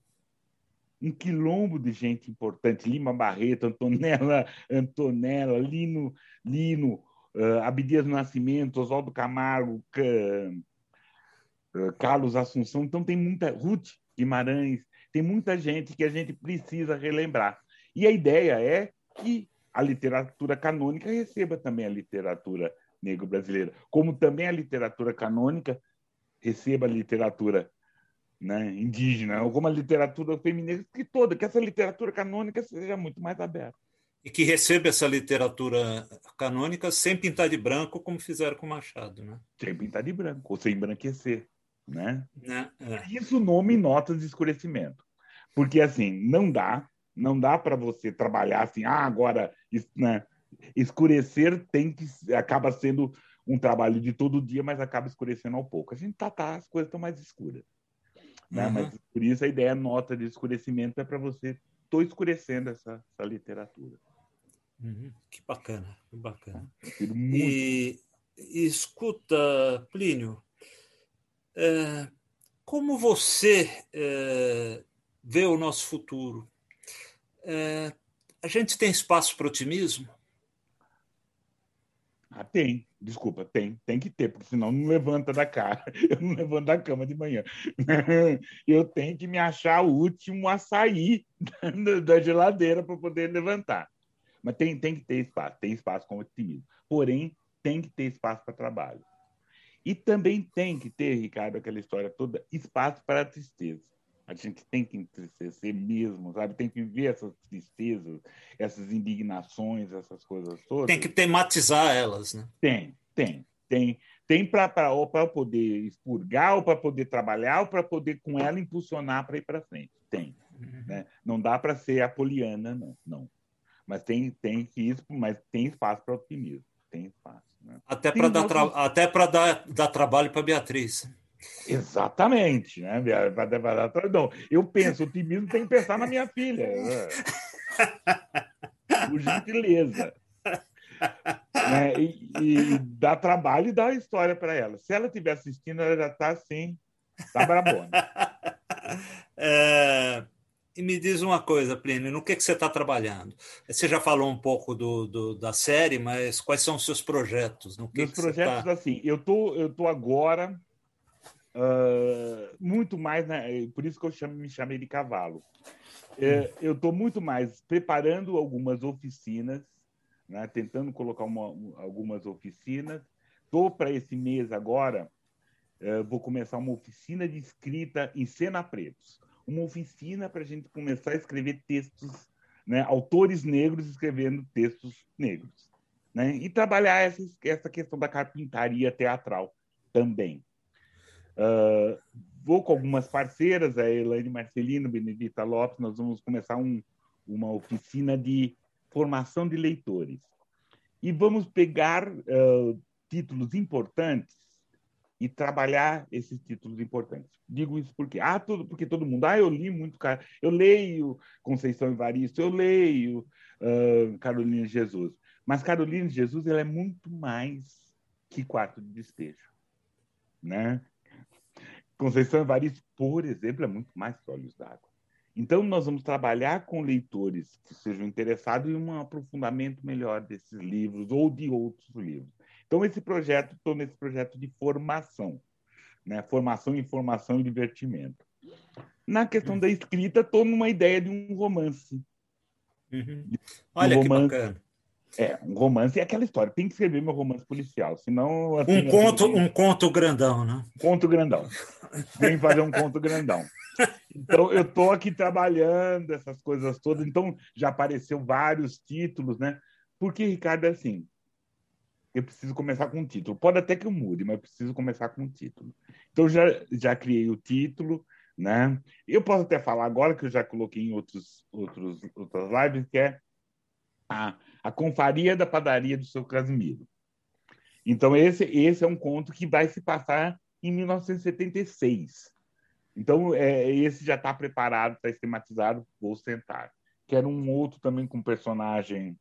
um quilombo de gente importante, Lima Barreto, Antonella, Antonella, Lino, Lino, uh, Abdias Nascimento, Oswaldo Camargo, uh, Carlos Assunção. Então tem muita Ruth Guimarães, tem muita gente que a gente precisa relembrar. E a ideia é que a literatura canônica receba também a literatura negro-brasileira, como também a literatura canônica receba a literatura né, indígena, ou como a literatura feminina, que toda, que essa literatura canônica seja muito mais aberta. E que receba essa literatura canônica sem pintar de branco, como fizeram com Machado. Né? Sem pintar de branco, ou sem embranquecer. Né? né? É. Isso nome notas de escurecimento. Porque, assim, não dá, não dá para você trabalhar assim, ah, agora né, escurecer tem que acaba sendo um trabalho de todo dia, mas acaba escurecendo ao pouco. A gente tá, tá as coisas estão mais escuras. Né? Uhum. Mas por isso a ideia nota de escurecimento é para você estou escurecendo essa, essa literatura. Uhum, que bacana, que bacana. E, e, escuta, Plínio, é, como você é, vê o nosso futuro? É, a gente tem espaço para otimismo? Ah, tem. Desculpa, tem. Tem que ter, porque senão não levanta da cara. (laughs) Eu não levanto da cama de manhã. (laughs) Eu tenho que me achar o último a sair (laughs) da geladeira para poder levantar. Mas tem, tem que ter espaço. Tem espaço com otimismo. Porém, tem que ter espaço para trabalho. E também tem que ter, Ricardo, aquela história toda, espaço para a tristeza. A gente tem que entristecer mesmo, sabe? Tem que ver essas tristezas, essas indignações, essas coisas todas. Tem que tematizar elas, né? Tem, tem. Tem, tem para poder expurgar, ou para poder trabalhar, ou para poder com ela impulsionar para ir para frente. Tem. Uhum. Né? Não dá para ser apoliana, não. não. Mas tem, tem que isso, mas tem espaço para optimismo. Tem espaço. Né? Até para dar, tra... Até dar, dar trabalho para Beatriz. Exatamente, né? Não, eu penso, otimismo tem que pensar na minha filha. Né? Por gentileza. Né? E, e dá trabalho e dá história para ela. Se ela estiver assistindo, ela já está assim, tá brabona. (laughs) É, e me diz uma coisa, Plínio, no que, que você está trabalhando? Você já falou um pouco do, do, da série, mas quais são os seus projetos? No que Meus que projetos, tá... assim, eu tô, eu tô agora uh, muito mais, né, por isso que eu chamo, me chamei de cavalo. É, eu estou muito mais preparando algumas oficinas, né, tentando colocar uma, algumas oficinas. Estou para esse mês agora, uh, vou começar uma oficina de escrita em cena pretos. Uma oficina para a gente começar a escrever textos, né, autores negros escrevendo textos negros. Né, e trabalhar essa, essa questão da carpintaria teatral também. Uh, vou com algumas parceiras, a Elaine Marcelino, Benedita Lopes, nós vamos começar um, uma oficina de formação de leitores. E vamos pegar uh, títulos importantes e trabalhar esses títulos importantes. Digo isso porque ah, tudo, porque todo mundo, ah, eu li muito, eu leio Conceição Evaristo, eu leio uh, Carolina Jesus, mas Carolina Jesus ela é muito mais que quarto de despejo, né? Conceição Evaristo, por exemplo, é muito mais que olhos d'água. Então, nós vamos trabalhar com leitores que sejam interessados em um aprofundamento melhor desses livros ou de outros livros. Então, esse projeto, estou nesse projeto de formação, né? formação, informação e divertimento. Na questão da escrita, estou numa ideia de um romance. Uhum. Olha um romance, que bacana. É, um romance é aquela história. Tem que escrever meu romance policial, senão. Assim, um conto, assim, um conto grandão, né? Conto grandão. Vem fazer um conto grandão. Então, eu estou aqui trabalhando essas coisas todas. Então, já apareceu vários títulos, né? Porque, Ricardo, é assim, eu preciso começar com um título. Pode até que eu mude, mas eu preciso começar com um título. Então, já, já criei o título, né? Eu posso até falar agora, que eu já coloquei em outros, outros, outras lives, que é a a Confaria da Padaria do seu Casimiro. Então, esse, esse é um conto que vai se passar em 1976. Então, é, esse já está preparado, está esquematizado, vou sentar. Quero um outro também com personagem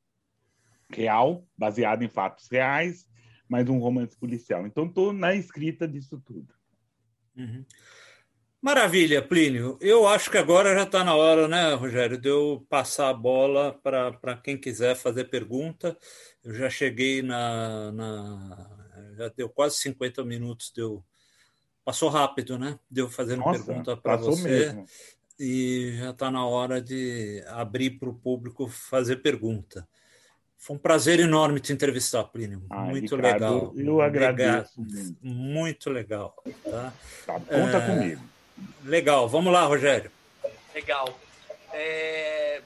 real, baseado em fatos reais, mas um romance policial. Então, estou na escrita disso tudo. Uhum. Maravilha, Plínio. Eu acho que agora já está na hora, né, Rogério, de eu passar a bola para quem quiser fazer pergunta. Eu já cheguei na, na, Já deu quase 50 minutos, deu. Passou rápido, né? Deu fazendo Nossa, pergunta para você. Mesmo. E já está na hora de abrir para o público fazer pergunta. Foi um prazer enorme te entrevistar, Plínio. Ai, muito Ricardo, legal. Eu agradeço. Legal. Muito legal. Tá? Tá, conta é... comigo. Legal, vamos lá, Rogério. Legal. É...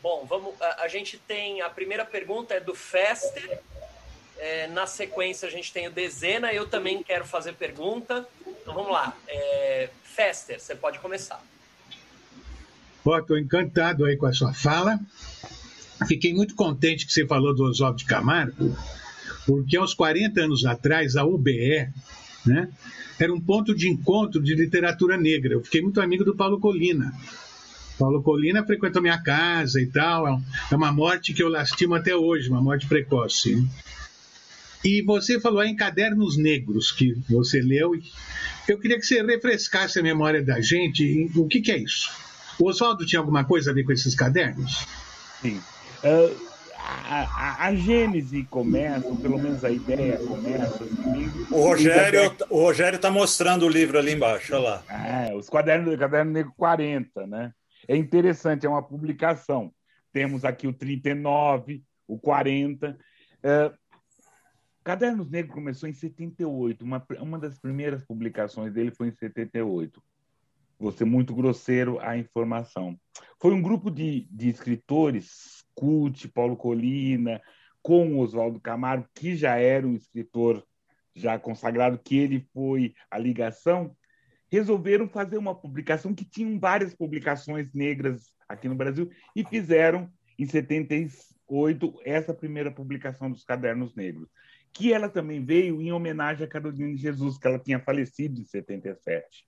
Bom, vamos. A, a, gente tem a primeira pergunta é do Fester. É, na sequência a gente tem o Dezena. Eu também quero fazer pergunta. Então vamos lá. É... Fester, você pode começar. Estou encantado aí com a sua fala. Fiquei muito contente que você falou do Oswaldo de Camargo, porque aos 40 anos atrás a UBE, né, era um ponto de encontro de literatura negra. Eu fiquei muito amigo do Paulo Colina. Paulo Colina frequentou minha casa e tal. É, é uma morte que eu lastimo até hoje, uma morte precoce. E você falou em Cadernos Negros, que você leu. Eu queria que você refrescasse a memória da gente. O que, que é isso? O Oswaldo tinha alguma coisa a ver com esses cadernos? Sim. Uh, a, a, a, gênese começa, ou pelo menos a ideia começa. O Rogério o Rogério está mostrando o livro ali embaixo, olha lá. É, os cadernos do Caderno Negro 40, né? É interessante, é uma publicação. Temos aqui o 39, o 40. É, Cadernos Negros começou em 78. Uma, uma das primeiras publicações dele foi em 78. Vou ser muito grosseiro a informação. Foi um grupo de, de escritores, Cult, Paulo Colina, com Oswaldo Camargo, que já era um escritor já consagrado, que ele foi a ligação, resolveram fazer uma publicação que tinham várias publicações negras aqui no Brasil e fizeram em 78 essa primeira publicação dos Cadernos Negros, que ela também veio em homenagem a Carolina Jesus, que ela tinha falecido em 77.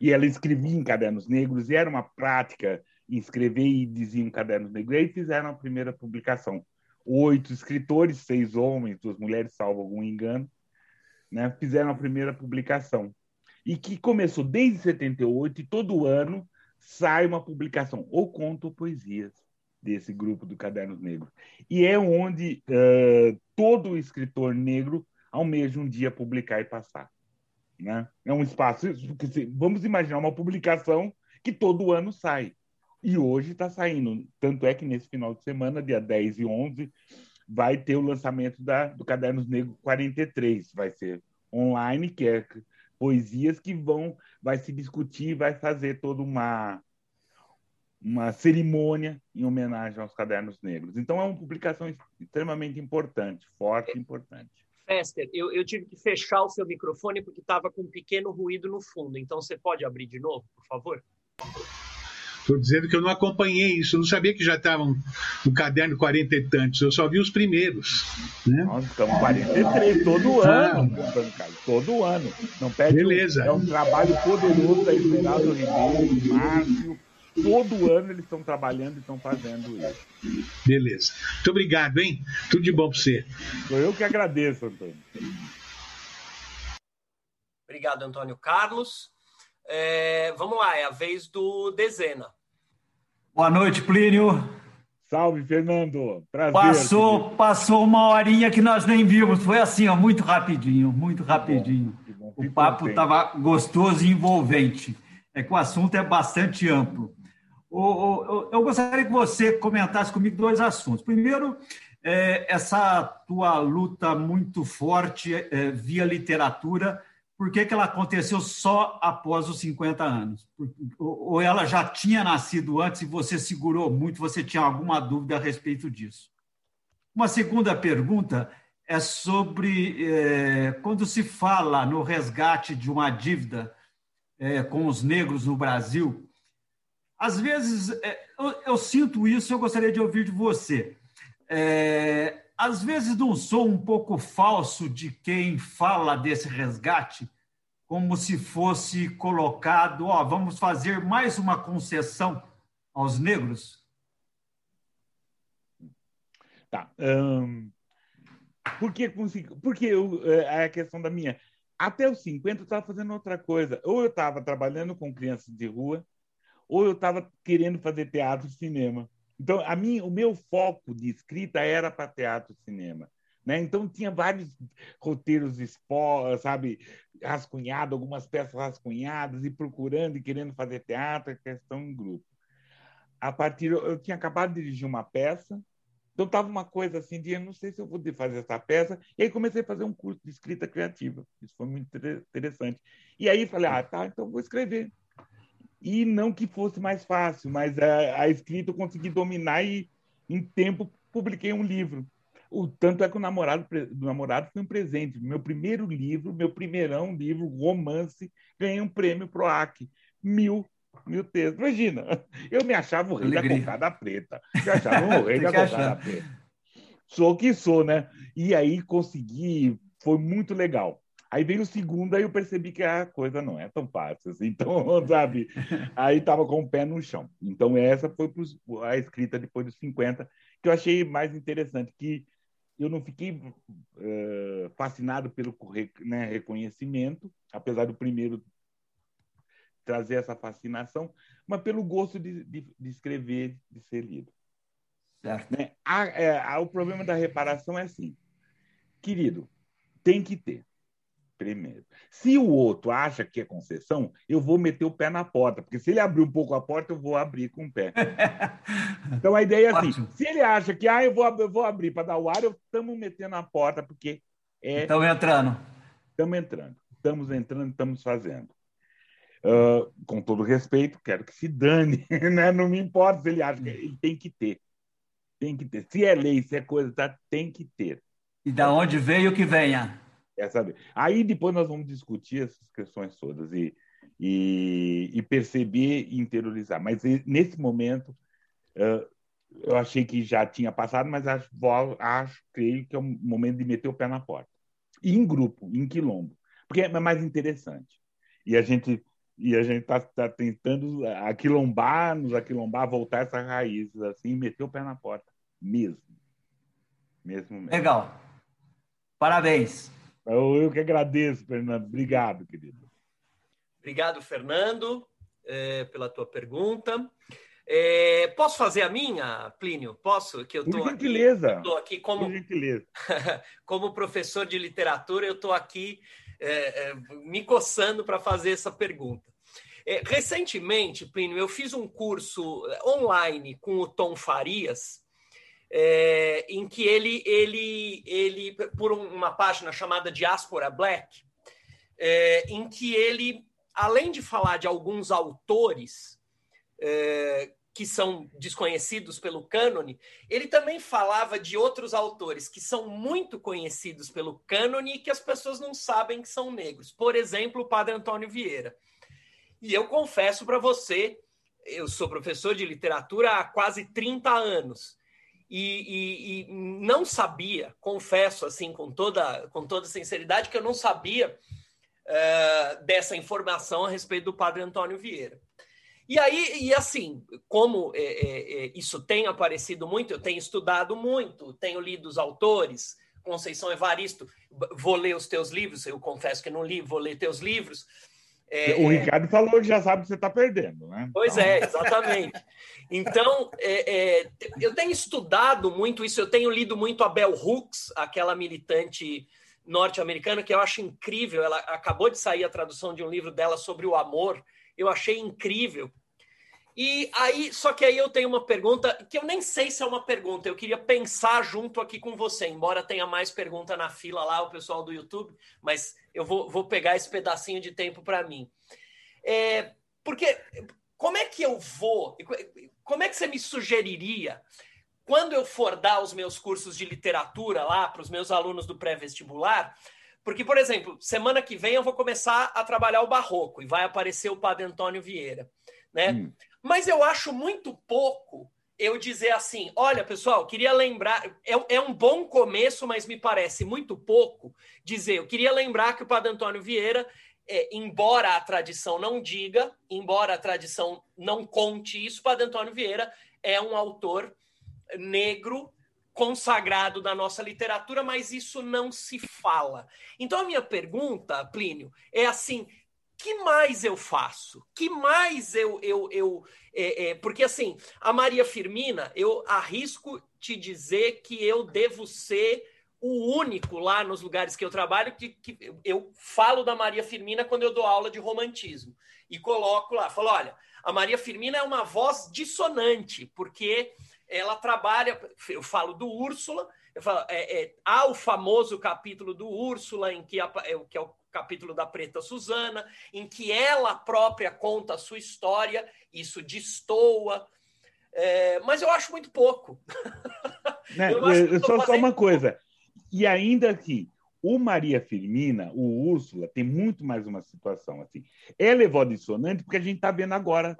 E ela escrevia em Cadernos Negros e era uma prática escrever e diziam Cadernos Negros. E aí fizeram a primeira publicação. Oito escritores, seis homens, duas mulheres, salvo algum engano, né, fizeram a primeira publicação e que começou desde 78 e todo ano sai uma publicação, ou conto ou poesias, desse grupo do Cadernos Negros. E é onde uh, todo escritor negro almeja um dia publicar e passar. Né? É um espaço. Vamos imaginar uma publicação que todo ano sai. E hoje está saindo. Tanto é que nesse final de semana, dia 10 e 11, vai ter o lançamento da, do Cadernos Negro 43. Vai ser online, que é poesias que vão vai se discutir, vai fazer toda uma uma cerimônia em homenagem aos cadernos negros. Então é uma publicação extremamente importante, forte e importante. Fester, eu, eu tive que fechar o seu microfone porque estava com um pequeno ruído no fundo. Então você pode abrir de novo, por favor? Estou dizendo que eu não acompanhei isso, eu não sabia que já estavam no caderno 40 e tantos, eu só vi os primeiros. Né? Nós estamos 43 todo ah. ano, todo ano. Não perde Beleza. Um, é um trabalho poderoso da Esmeralda Ribeiro, Márcio. Todo ano eles estão trabalhando e estão fazendo isso. Beleza. Muito obrigado, hein? Tudo de bom para você. Sou eu que agradeço, Antônio. Obrigado, Antônio Carlos. É, vamos lá, é a vez do Dezena. Boa noite, Plínio. Salve, Fernando. Prazer. Passou, passou uma horinha que nós nem vimos. Foi assim, ó, muito rapidinho, muito rapidinho. Que bom, que bom. O papo estava gostoso e envolvente. É que o assunto é bastante amplo. Eu gostaria que você comentasse comigo dois assuntos. Primeiro, é, essa tua luta muito forte é, via literatura por que, que ela aconteceu só após os 50 anos? Ou ela já tinha nascido antes e você segurou muito, você tinha alguma dúvida a respeito disso? Uma segunda pergunta é sobre é, quando se fala no resgate de uma dívida é, com os negros no Brasil. Às vezes, é, eu, eu, sinto isso, eu gostaria de ouvir de você. É, às vezes não sou um pouco falso de quem fala desse resgate, como se fosse colocado, ó, vamos fazer mais uma concessão aos negros? Tá. Um, eu, é a questão da minha. Até os 50 eu estava fazendo outra coisa. Ou eu estava trabalhando com crianças de rua, ou eu estava querendo fazer teatro e cinema. Então, a mim, o meu foco de escrita era para teatro e cinema. Né? Então, tinha vários roteiros, sabe, rascunhados, algumas peças rascunhadas, e procurando e querendo fazer teatro, questão em grupo. A partir, eu tinha acabado de dirigir uma peça, então estava uma coisa assim de, eu não sei se eu vou fazer essa peça, e aí comecei a fazer um curso de escrita criativa. Isso foi muito interessante. E aí falei, ah, tá, então vou escrever. E não que fosse mais fácil, mas a, a escrita eu consegui dominar e, em tempo, publiquei um livro. O tanto é que o namorado, o namorado foi um presente. Meu primeiro livro, meu primeirão livro, romance, ganhei um prêmio PROAC. Mil, mil textos. Imagina, (laughs) eu me achava o rei Alegria. da cocada preta. Me achava o rei (laughs) da cocada preta. Sou que sou, né? E aí consegui, foi muito legal. Aí veio o segundo, aí eu percebi que a coisa não é tão fácil. Assim. (laughs) Então, sabe? Aí estava com o pé no chão. Então, essa foi a escrita depois dos 50, que eu achei mais interessante, que eu não fiquei uh, fascinado pelo né, reconhecimento, apesar do primeiro trazer essa fascinação, mas pelo gosto de, de, de escrever, de ser lido. Certo. Né? A, é, a, o problema da reparação é assim, querido, tem que ter. Primeiro. Se o outro acha que é concessão, eu vou meter o pé na porta, porque se ele abrir um pouco a porta, eu vou abrir com o pé. (laughs) então a ideia é assim: Ótimo. se ele acha que ah, eu, vou, eu vou abrir para dar o ar, eu estamos metendo a porta, porque é. Estamos entrando. Estamos entrando. Estamos entrando, estamos fazendo. Uh, com todo respeito, quero que se dane, (laughs) né? não me importa se ele acha que ele tem que ter. Tem que ter. Se é lei, se é coisa, tá, tem que ter. E da onde veio que venha. É. Aí depois nós vamos discutir essas questões todas e, e, e perceber e interiorizar. Mas nesse momento, uh, eu achei que já tinha passado, mas acho, acho, creio que é o momento de meter o pé na porta. Em grupo, em quilombo. Porque é mais interessante. E a gente e a gente está tá tentando aquilombar, nos aquilombar, voltar essas raízes, assim, meter o pé na porta. Mesmo. Mesmo mesmo. Legal. Parabéns. Eu, eu que agradeço, Fernando. Obrigado, querido. Obrigado, Fernando, é, pela tua pergunta. É, posso fazer a minha, Plínio? Posso? Que eu. Estou aqui como, Por gentileza. (laughs) como professor de literatura, eu estou aqui é, me coçando para fazer essa pergunta. Recentemente, Plínio, eu fiz um curso online com o Tom Farias, é, em que ele, ele, ele, por uma página chamada Diaspora Black, é, em que ele, além de falar de alguns autores é, que são desconhecidos pelo cânone, ele também falava de outros autores que são muito conhecidos pelo cânone e que as pessoas não sabem que são negros. Por exemplo, o Padre Antônio Vieira. E eu confesso para você, eu sou professor de literatura há quase 30 anos e, e, e, não sabia, confesso assim com toda, com toda sinceridade, que eu não sabia uh, dessa informação a respeito do padre Antônio Vieira. E aí, e assim, como é, é, é, isso tem aparecido muito, eu tenho estudado muito, tenho lido os autores, Conceição Evaristo, vou ler os teus livros, eu confesso que não li, vou ler teus livros. É, o Ricardo falou que já sabe que você está perdendo, né? Pois então... é, exatamente. Então, é, é, eu tenho estudado muito isso, eu tenho lido muito a Bell Hooks, aquela militante norte-americana, que eu acho incrível. Ela acabou de sair a tradução de um livro dela sobre o amor, eu achei incrível. E aí, só que aí eu tenho uma pergunta que eu nem sei se é uma pergunta, eu queria pensar junto aqui com você, embora tenha mais pergunta na fila lá, o pessoal do YouTube, mas eu vou, vou pegar esse pedacinho de tempo para mim. É, porque como é que eu vou, como é que você me sugeriria, quando eu for dar os meus cursos de literatura lá para os meus alunos do pré-vestibular, porque, por exemplo, semana que vem eu vou começar a trabalhar o barroco e vai aparecer o Padre Antônio Vieira, né? Hum. Mas eu acho muito pouco eu dizer assim: olha, pessoal, queria lembrar. É, é, um bom começo, mas me parece muito pouco dizer. Eu queria lembrar que o Padre Antônio Vieira, é, embora a tradição não diga, embora a tradição não conte isso, o Padre Antônio Vieira é um autor negro consagrado da nossa literatura, mas isso não se fala. Então a minha pergunta, Plínio, é assim: que mais eu faço? Que mais eu. eu, eu é, é, porque, assim, a Maria Firmina, eu arrisco te dizer que eu devo ser o único lá nos lugares que eu trabalho que, que eu falo da Maria Firmina quando eu dou aula de romantismo. E coloco lá, falo: olha, a Maria Firmina é uma voz dissonante, porque ela trabalha. Eu falo do Úrsula. Eu falo, é, é, há o famoso capítulo do Úrsula, em que, a, é, que é o capítulo da Preta Susana, em que ela própria conta a sua história, isso destoa. É, mas eu acho muito pouco. (laughs) Né? Só, só uma coisa. E ainda que o Maria Firmina, o Úrsula, tem muito mais uma situação assim. Ela é voz dissonante porque a gente está vendo agora.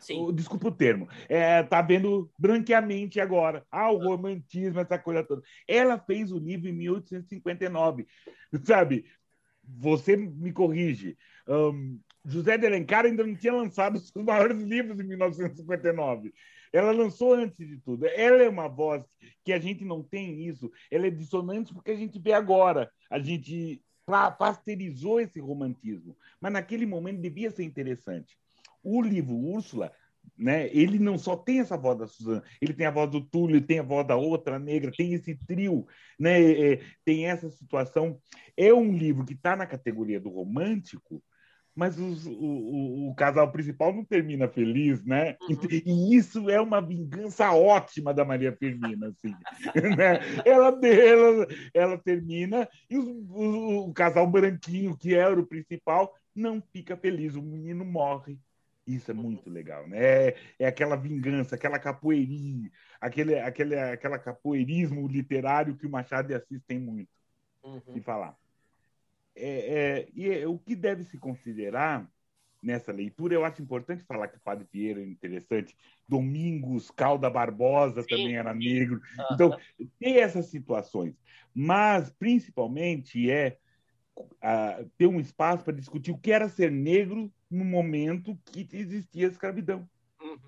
Sim. Desculpa o termo. É, tá vendo branqueamente agora. Ah, o romantismo, essa coisa toda. Ela fez o livro em 1859, sabe? Você me corrige. Um, José de Alencar ainda não tinha lançado (laughs) seus maiores livros em 1959. Ela lançou antes de tudo. Ela é uma voz que a gente não tem isso. Ela é dissonante porque a gente vê agora. A gente pasteurizou esse romantismo. Mas naquele momento devia ser interessante. O livro Úrsula, né, ele não só tem essa voz da Suzana, ele tem a voz do Túlio, tem a voz da outra negra, tem esse trio, né, é, tem essa situação. É um livro que está na categoria do romântico, mas os, o, o, casal principal não termina feliz, né? Uhum. E isso é uma vingança ótima da Maria Firmina, assim. (laughs) né? ela, ela, ela termina e os, o, o, casal branquinho, que era o principal, não fica feliz, o menino morre. Isso é muito legal, né? É, é aquela vingança, aquela capoeirinha, aquele, aquele, aquela capoeirismo literário que o Machado de Assis tem muito uhum. de falar. É, é, e é, o que deve se considerar nessa leitura, eu acho importante falar que o Padre Vieira é interessante, Domingos Calda Barbosa Sim. também era negro. Então, tem essas situações. Mas, principalmente, é ter um espaço para discutir o que era ser negro no momento que existia a escravidão. Uhum.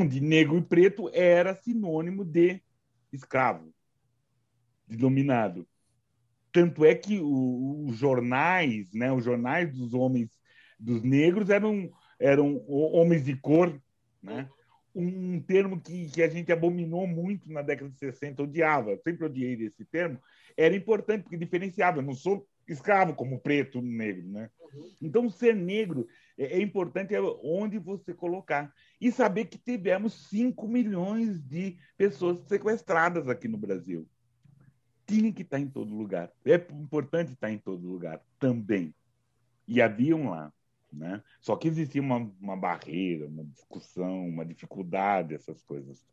Onde negro e preto era sinônimo de escravo, de dominado. Tanto é que os jornais, né, os jornais dos homens, dos negros, eram, eram homens de cor, né? um termo que, que a gente abominou muito na década de 60, odiava, sempre odiei esse termo, era importante porque diferenciava. Eu não sou escravo como preto, negro, né? Uhum. Então, ser negro é, é importante onde você colocar. E saber que tivemos 5 milhões de pessoas sequestradas aqui no Brasil tinha que estar em todo lugar. É importante estar em todo lugar também. E haviam lá. Né? Só que existia uma, uma barreira, uma discussão, uma dificuldade, essas coisas,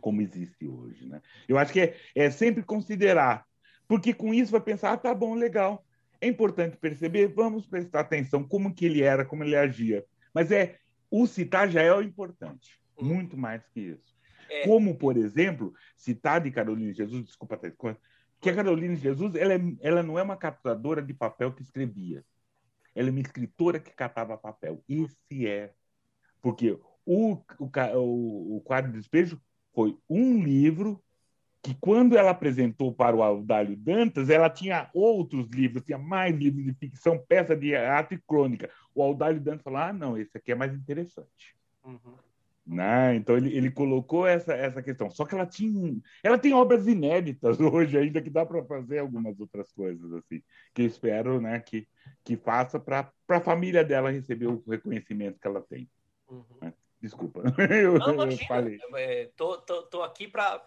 como existe hoje. Né? Eu acho que é, é sempre considerar, porque com isso vai pensar, ah, tá bom, legal. É importante perceber, vamos prestar atenção como que ele era, como ele agia. Mas é o citar já é o importante, hum. muito mais que isso. É. Como, por exemplo, citar de Carolina Jesus, desculpa, que a Carolina Jesus ela, é, ela não é uma capturadora de papel que escrevia. Ela é uma escritora que catava papel. Esse é. Porque o, o, o quadro de despejo foi um livro que, quando ela apresentou para o Audálio Dantas, ela tinha outros livros, tinha mais livros de ficção, peça de arte e crônica. O Audálio Dantas falou: ah, não, esse aqui é mais interessante. Uhum. Né? Então ele, ele colocou essa, essa questão. Só que ela tinha, ela tem obras inéditas (laughs) hoje ainda que dá para fazer algumas outras coisas assim, que eu espero, né, que que faça para a família dela receber o reconhecimento que ela tem. Uhum. Né? Desculpa, (laughs) eu, Não, falei. É, tô, tô, tô aqui para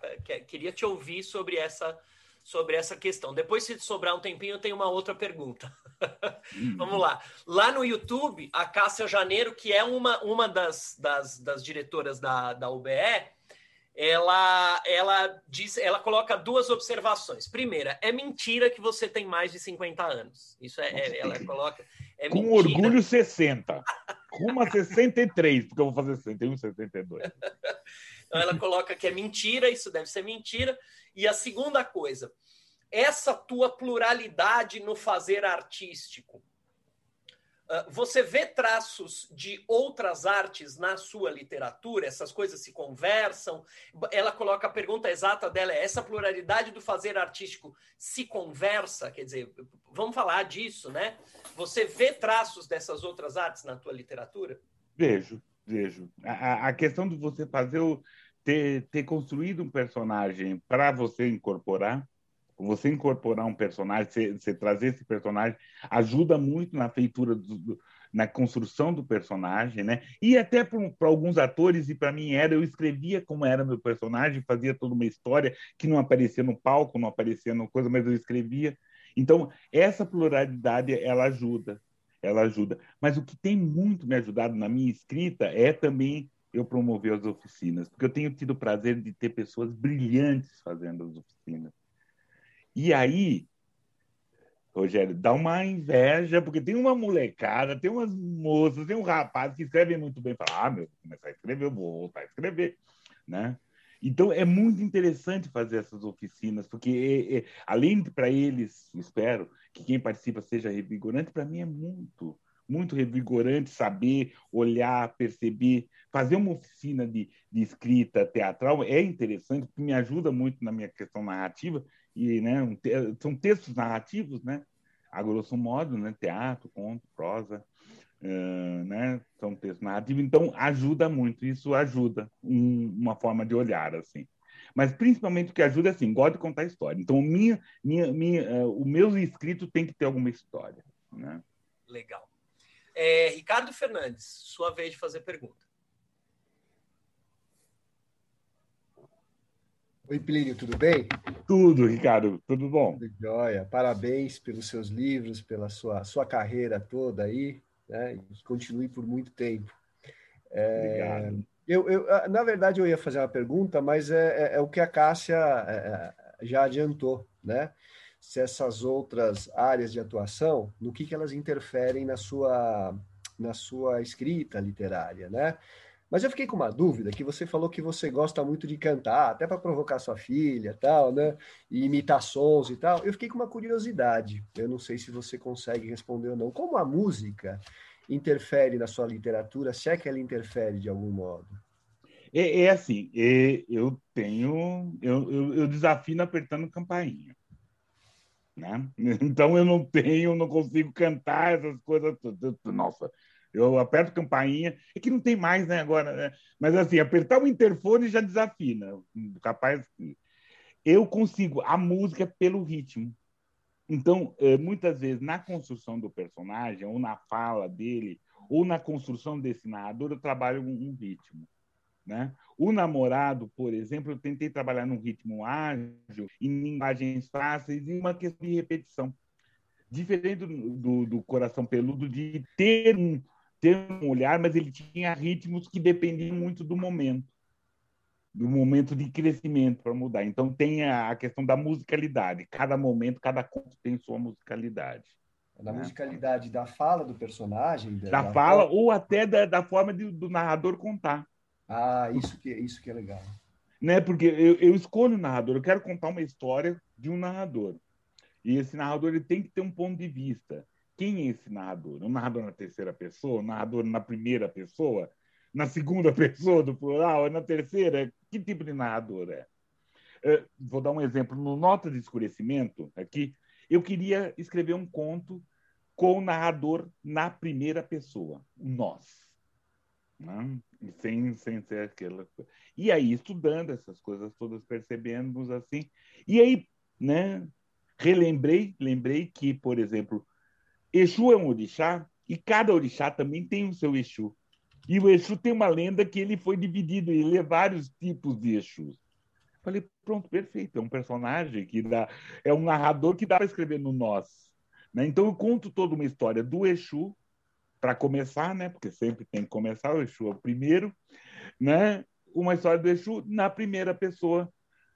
queria te ouvir sobre essa sobre essa questão. Depois, se sobrar um tempinho, eu tenho uma outra pergunta. (laughs) Hum. Vamos lá. Lá no YouTube, a Cássia Janeiro, que é uma, uma das, das, das diretoras da, da UBE, ela, ela diz, ela coloca duas observações. Primeira, é mentira que você tem mais de 50 anos. Isso é, é ela coloca. É Com mentira. orgulho 60. (laughs) Rumo a 63, porque eu vou fazer 61, 62. (laughs) Então ela coloca que é mentira, isso deve ser mentira. E a segunda coisa, essa tua pluralidade no fazer artístico, você vê traços de outras artes na sua literatura? Essas coisas se conversam? Ela coloca a pergunta exata dela: é essa pluralidade do fazer artístico se conversa? Quer dizer, vamos falar disso, né? Você vê traços dessas outras artes na tua literatura? Vejo, vejo. A, a questão de você fazer o ter, ter construído um personagem para você incorporar, você incorporar um personagem, você, você, trazer esse personagem, ajuda muito na feitura, do, na construção do personagem, né? E até para alguns atores, e para mim era, eu escrevia como era meu personagem, fazia toda uma história que não aparecia no palco, não aparecia no coisa, mas eu escrevia. Então, essa pluralidade, ela ajuda, ela ajuda. Mas o que tem muito me ajudado na minha escrita é também eu promover as oficinas, porque eu tenho tido o prazer de ter pessoas brilhantes fazendo as oficinas. E aí, Rogério, dá uma inveja, porque tem uma molecada, tem umas moças, tem um rapaz que escreve muito bem, fala, ah, meu, vou começar a escrever, eu vou voltar a escrever, né? Então, é muito interessante fazer essas oficinas, porque, é, é, além de para eles, espero que quem participa seja revigorante, para mim é muito, muito revigorante saber, olhar, perceber. Fazer uma oficina de, de escrita teatral é interessante, porque me ajuda muito na minha questão narrativa, e né, um, são textos narrativos, né? a grosso modo, né? teatro, conto, prosa. Uh, né? São textos narrativos, então ajuda muito, isso ajuda um, uma forma de olhar assim. Mas principalmente o que ajuda é assim, gosto de contar história. Então minha, minha, minha, uh, o meu escrito tem que ter alguma história, né? Legal. É, Ricardo Fernandes, sua vez de fazer pergunta. Oi, Plínio, tudo bem? Tudo, Ricardo, tudo bom? Tudo jóia. Parabéns pelos seus livros, pela sua, sua carreira toda aí né? E continue por muito tempo. É, Obrigado. Eu, eu, ah, na verdade, eu ia fazer uma pergunta, mas é, é, é o que a Cássia é, é, já adiantou, né? Se essas outras áreas de atuação, no que, que elas interferem na sua, na sua escrita literária, né? Mas eu fiquei com uma dúvida, que você falou que você gosta muito de cantar, até para provocar sua filha, tal, né? E imitar sons e tal. Eu fiquei com uma curiosidade. Eu não sei se você consegue responder ou não. Como a música interfere na sua literatura, se é que ela interfere de algum modo? É, é assim, é, eu tenho, eu, eu, eu desafio apertando campainha. Né? (laughs) Então eu não tenho, não consigo cantar essas coisas. Nossa, eu aperto campainha, é que não tem mais, né, agora, né? Mas assim, apertar o interfone já desafina. Capaz. Eu consigo. A música é pelo ritmo. Então, é, muitas vezes, na construção do personagem, ou na fala dele, ou na construção desse narrador, eu trabalho um ritmo. Né? O namorado, por exemplo, eu tentei trabalhar num ritmo ágil, em linguagens fáceis e uma questão de repetição. Diferente do, do, do coração peludo, de ter um, ter um olhar, mas ele tinha ritmos que dependiam muito do momento, do momento de crescimento para mudar. Então tem a, questão da musicalidade. Cada momento, cada conto tem sua musicalidade. Da né? musicalidade da fala do personagem, da, da fala ou até da, da forma de, do narrador contar. Ah, isso que isso que é legal. Né? Porque eu, eu escolho o narrador, eu quero contar uma história de um narrador. E esse narrador ele tem que ter um ponto de vista. Quem é esse narrador? Um narrador na terceira pessoa? Um narrador na primeira pessoa? Na segunda (laughs) pessoa do plural? É na terceira? Que tipo de narrador é? é? Vou dar um exemplo. No Nota de Escurecimento, aqui, eu queria escrever um conto com o narrador na primeira pessoa, nós. Né? Sem, sem ser aquela. E aí, estudando essas coisas todas, percebemos assim. E aí, né, relembrei, lembrei que, por exemplo, Exu é um orixá e cada orixá também tem o seu Exu. E o Exu tem uma lenda que ele foi dividido, ele é vários tipos de Exus. Falei, pronto, perfeito. É um personagem que dá, é um narrador que dá para escrever no nós. Né? Então eu conto toda uma história do Exu para começar, né? Porque sempre tem que começar o Exu é o primeiro, né? Uma história do Exu na primeira pessoa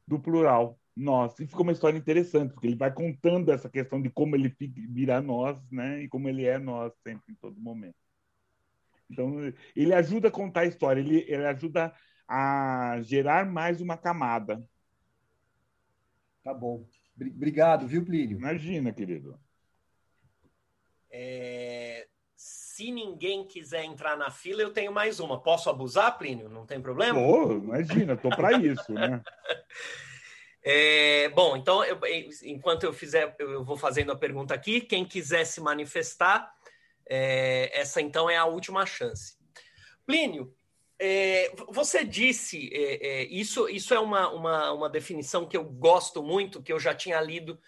do plural nós. E ficou uma história interessante, porque ele vai contando essa questão de como ele vira nós, né? E como ele é nós sempre, em todo momento. Então, ele ajuda a contar a história, ele, ele ajuda a gerar mais uma camada. Tá bom. Obrigado, viu, Plínio? Imagina, querido. É... Se ninguém quiser entrar na fila, eu tenho mais uma. Posso abusar, Plínio? Não tem problema? Oh, imagina, tô para isso, né? (laughs) É, bom, então, eu, enquanto eu fizer, eu vou fazendo a pergunta aqui. Quem quiser se manifestar, é, essa então é a última chance. Plínio, é, você disse, é, é, isso, isso é uma, uma, uma, definição que eu gosto muito, que eu já tinha lido.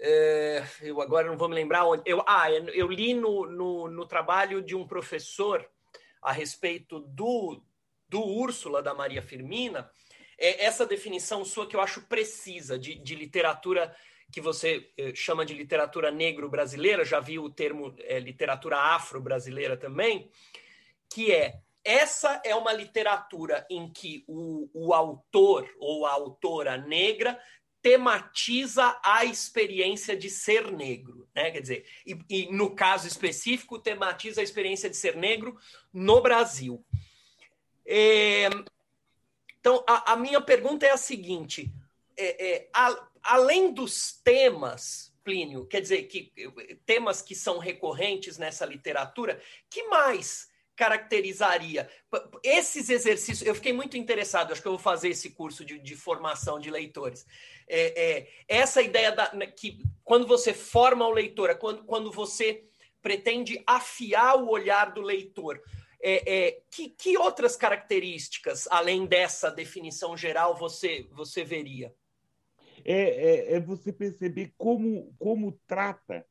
É, eu agora não vou me lembrar onde. Eu, ah, eu li no, no, no trabalho de um professor a respeito do, do Úrsula, da Maria Firmina é essa definição sua que eu acho precisa de, de literatura que você eh, chama de literatura negro-brasileira, já vi o termo é, literatura afro-brasileira também, que é essa é uma literatura em que o, o autor ou a autora negra tematiza a experiência de ser negro, né? Quer dizer, e, e, no caso específico, tematiza a experiência de ser negro no Brasil. É, Então, a, a minha pergunta é a seguinte: é, é, a, além dos temas, Plínio, quer dizer, que temas que são recorrentes nessa literatura, que mais caracterizaria esses exercícios? Eu fiquei muito interessado, acho que eu vou fazer esse curso de, de formação de leitores. É, é, essa ideia da, né, que quando você forma o leitor, é quando, quando você pretende afiar o olhar do leitor, é, é, que, que, outras características, além dessa definição geral, você, você veria? É, é, é você perceber como, como trata,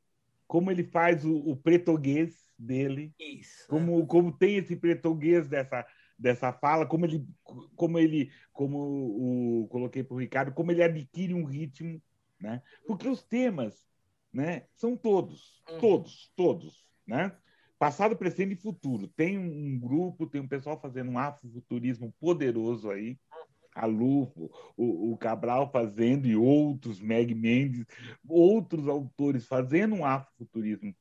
como ele faz o, o pretoguês dele, Isso, como, é. como tem esse pretoguês dessa, dessa fala, como ele, como ele, como o coloquei para o Ricardo, como ele adquire um ritmo, né? Porque os temas, né, são todos, uhum. todos, todos, né? Passado, presente e futuro. Tem um grupo, tem um pessoal fazendo um afrofuturismo poderoso aí. A Lufo, o, o, Cabral fazendo e outros, Meg Mendes, outros autores fazendo um afrofuturismo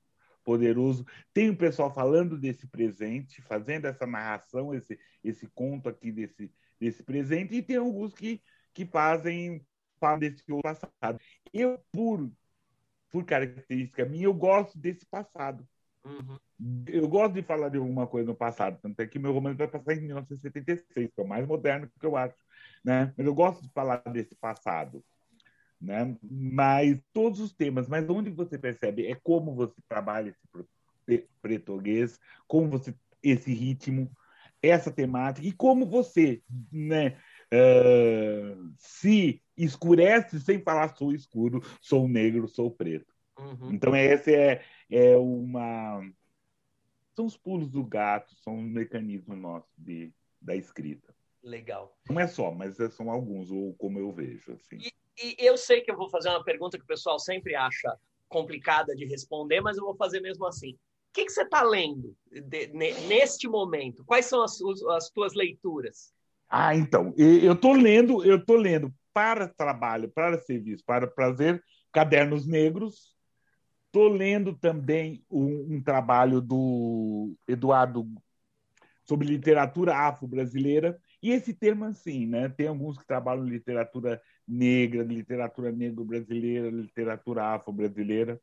poderoso. Tem o pessoal falando desse presente, fazendo essa narração, esse, esse conto aqui desse, desse presente, e tem alguns que, que fazem falam desse passado. Eu, por, por característica minha, eu gosto desse passado. Uhum. Eu gosto de falar de alguma coisa no passado, tanto é que meu romance vai passar em 1976, que é o mais moderno que eu acho. Né? Mas eu gosto de falar desse passado. Né? Mas todos os temas, mas onde você percebe é como você trabalha esse português, como você esse ritmo, essa temática e como você, né, uh, se escurece sem falar sou escuro, sou negro, sou preto. Uhum. Então, esse é, é uma. São os pulos do gato, são um mecanismo nosso de, da escrita. Legal. Não é só, mas são alguns, ou como eu vejo. Assim. E, e eu sei que eu vou fazer uma pergunta que o pessoal sempre acha complicada de responder, mas eu vou fazer mesmo assim. O que, que você está lendo de, de, neste momento? Quais são as, as tuas leituras? Ah, então, eu estou lendo, eu estou lendo para trabalho, para serviço, para prazer, Cadernos Negros, Estou lendo também um, um, trabalho do Eduardo sobre literatura afro-brasileira. E esse termo, assim, né? Tem alguns que trabalham literatura negra, literatura negro-brasileira, literatura afro-brasileira.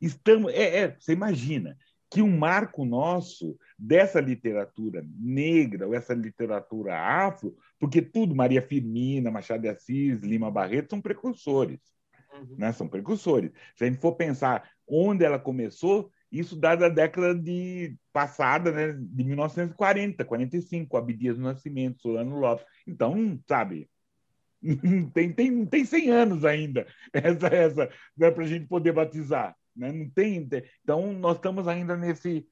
Estamos, é, é, você imagina que um marco nosso dessa literatura negra, ou essa literatura afro, porque tudo, Maria Firmina, Machado de Assis, Lima Barreto, são precursores uhum. né? são precursores. Se a gente for pensar onde ela começou, isso dá da década de passada, né, de 1940, 45, Abdias do Nascimento, Solano Lopes. Então, sabe, (laughs) tem, tem, tem 100 anos ainda (laughs) essa, essa né, para a gente poder batizar. Né? Não tem, então, nós estamos ainda nesse,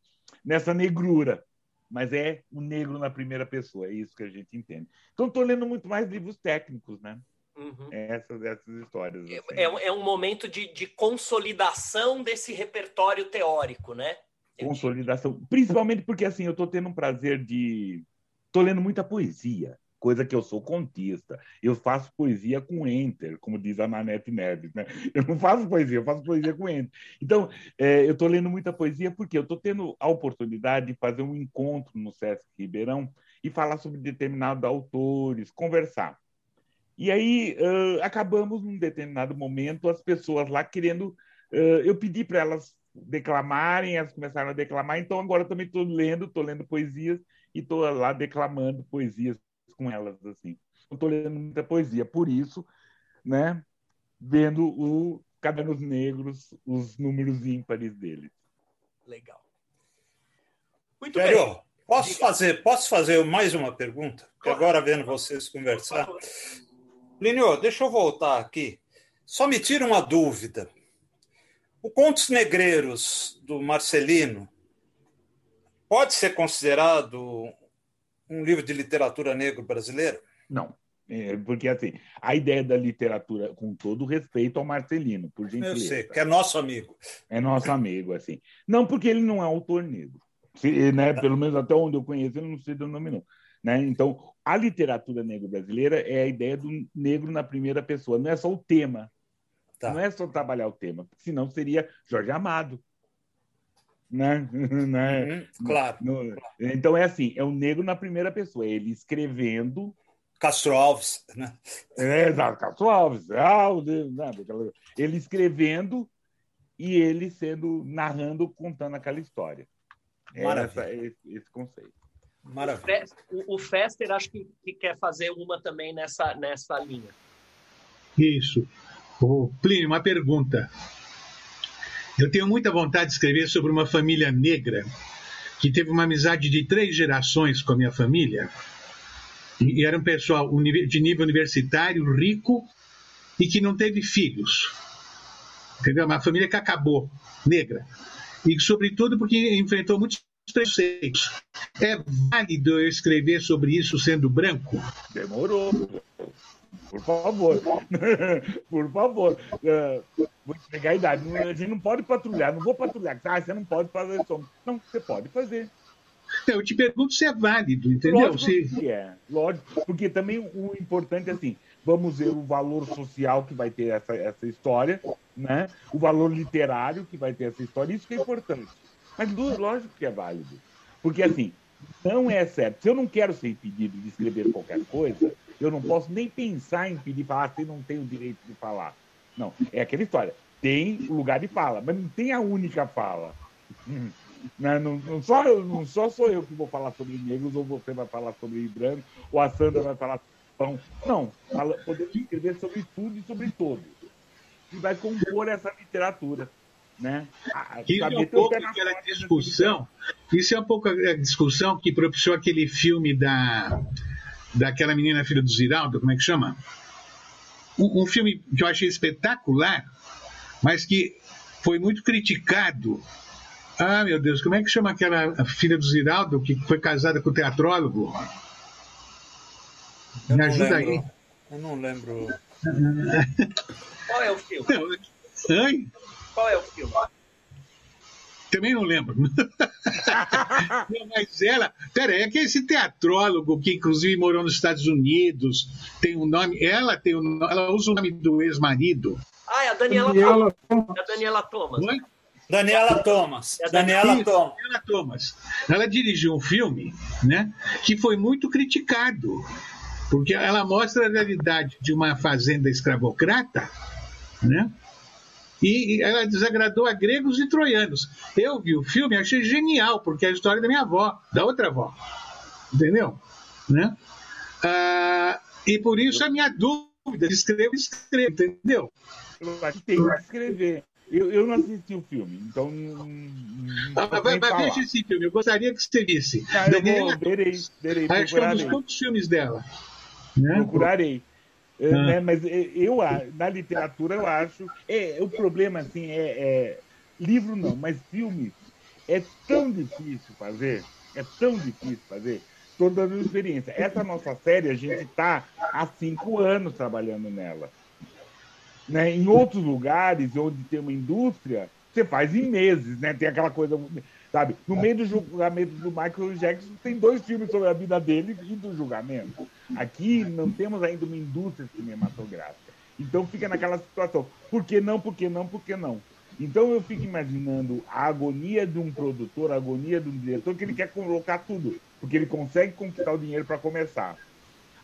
nessa negrura, mas é o negro na primeira pessoa, é isso que a gente entende. Então, estou lendo muito mais livros técnicos, né? Uhum. Essas, essas histórias. É, assim. É, é, um momento de, de consolidação desse repertório teórico, né? Consolidação. Principalmente porque assim, eu estou tendo um prazer de. Estou lendo muita poesia, coisa que eu sou contista. Eu faço poesia com enter, como diz a Nanete Neves. Né? Eu não faço poesia, eu faço poesia com enter. Então, é, eu estou lendo muita poesia porque eu estou tendo a oportunidade de fazer um encontro no Sesc Ribeirão e falar sobre determinados autores, conversar. E aí uh, acabamos, num determinado momento, as pessoas lá querendo. Uh, eu pedi para elas declamarem, elas começaram a declamar, então agora também estou lendo, estou lendo poesias e estou lá declamando poesias com elas. assim. Estou lendo muita poesia, por isso, né, vendo o Cadernos Negros, os números ímpares deles. Legal. Muito bem. Posso fazer, posso fazer mais uma pergunta? Claro. Agora vendo vocês conversar. Plínio, deixa eu voltar aqui. Só me tira uma dúvida. O Contos Negreiros do Marcelino pode ser considerado um livro de literatura negro brasileira? Não. É, porque, assim, a ideia da literatura, com todo respeito ao Marcelino, por gentileza. Eu sei, que é nosso amigo. É nosso amigo, assim. Não porque ele não é autor negro. Se, né, pelo menos até onde eu conheço, ele não se denominou. Né? Então, a literatura negro brasileira é a ideia do negro na primeira pessoa, não é só o tema. Tá. Não é só trabalhar o tema, senão seria Jorge Amado. Né? (laughs) né? Uhum, claro, no, Então é assim, é o negro na primeira pessoa, é ele escrevendo Castro Alves, né? É, exato, Castro Alves. Né, ele escrevendo e ele sendo narrando, contando aquela história. Maravilha. Essa, esse, esse conceito. Maravilha. O, Fester acho que, que, quer fazer uma também nessa, nessa linha. Isso. O Plínio, uma pergunta. Eu tenho muita vontade de escrever sobre uma família negra que teve uma amizade de três gerações com a minha família. E era um pessoal de nível universitário, rico e que não teve filhos. Entendeu? Uma família que acabou, negra. E, sobretudo, porque enfrentou muitos preconceitos. É válido eu escrever sobre isso sendo branco? Demorou. Por favor. (laughs) Por favor. Uh, vou pegar a idade. A gente não pode patrulhar. Não vou patrulhar. Ah, você não pode fazer som. Não, você pode fazer. Eu te pergunto se é válido, entendeu? Lógico se... que é, lógico. Porque também o importante é assim, vamos ver o valor social que vai ter essa, essa história, né? o valor literário que vai ter essa história, isso que é importante. Mas lógico que é válido. Porque assim, não é certo. Se eu não quero ser impedido de escrever qualquer coisa, eu não posso nem pensar em pedir falar, você não tem o direito de falar. Não, é aquela história. Tem lugar de fala, mas não tem a única fala. Não, não, não, só, não só sou eu que vou falar sobre negros, ou você vai falar sobre branco, ou a Sandra vai falar pão. Não, podemos escrever sobre tudo e sobre todos. E vai compor essa literatura. Né? Isso é um pouco aquela discussão. Isso é um pouco a discussão que propiciou aquele filme da daquela menina filha do Ziraldo, como é que chama? Um, um filme que eu achei espetacular, mas que foi muito criticado ah, meu Deus, como é que chama aquela filha do Ziraldo que foi casada com o teatrólogo? Eu Me ajuda lembro. aí. Eu não lembro. (laughs) Qual é o filme? Oi? Qual é o filme? Também não lembro. (laughs) mas ela. Pera, é que esse teatrólogo que inclusive morou nos Estados Unidos tem um nome. Ela tem um, ela usa o nome do ex-marido. Ah, é a Daniela, Daniela Thomas. É a Daniela Thomas. Oi? Daniela Thomas. É Daniela, Daniela Thomas. Daniela Thomas. Ela dirigiu um filme né, que foi muito criticado, porque ela mostra a realidade de uma fazenda escravocrata, né? E ela desagradou a gregos e troianos. Eu vi o filme, achei genial, porque é a história da minha avó, da outra avó. Entendeu? Né? Ah, e por isso a minha dúvida, escreva, escreva, entendeu? Eu acho que tem que escrever. Eu, eu não assisti o filme, então. Ah, vai, vai ver esse filme, eu gostaria que você visse. Ah, eu vou, verei, verei. Acho que é um dos poucos filmes dela. Né? Procurarei. É, ah. Né, mas é, eu, na literatura, eu acho. É, o problema, assim, é, é. Livro não, mas filme é tão difícil fazer. É tão difícil fazer. Estou dando experiência. Essa nossa série, a gente está há cinco anos trabalhando nela. Né? Em outros lugares, onde tem uma indústria, você faz em meses, né? Tem aquela coisa, sabe? No meio do julgamento do Michael Jackson, tem dois filmes sobre a vida dele e do julgamento. Aqui não temos ainda uma indústria cinematográfica. Então fica naquela situação. Por que não, por que não, por que não? Então eu fico imaginando a agonia de um produtor, a agonia de um diretor, que ele quer colocar tudo, porque ele consegue conquistar o dinheiro para começar.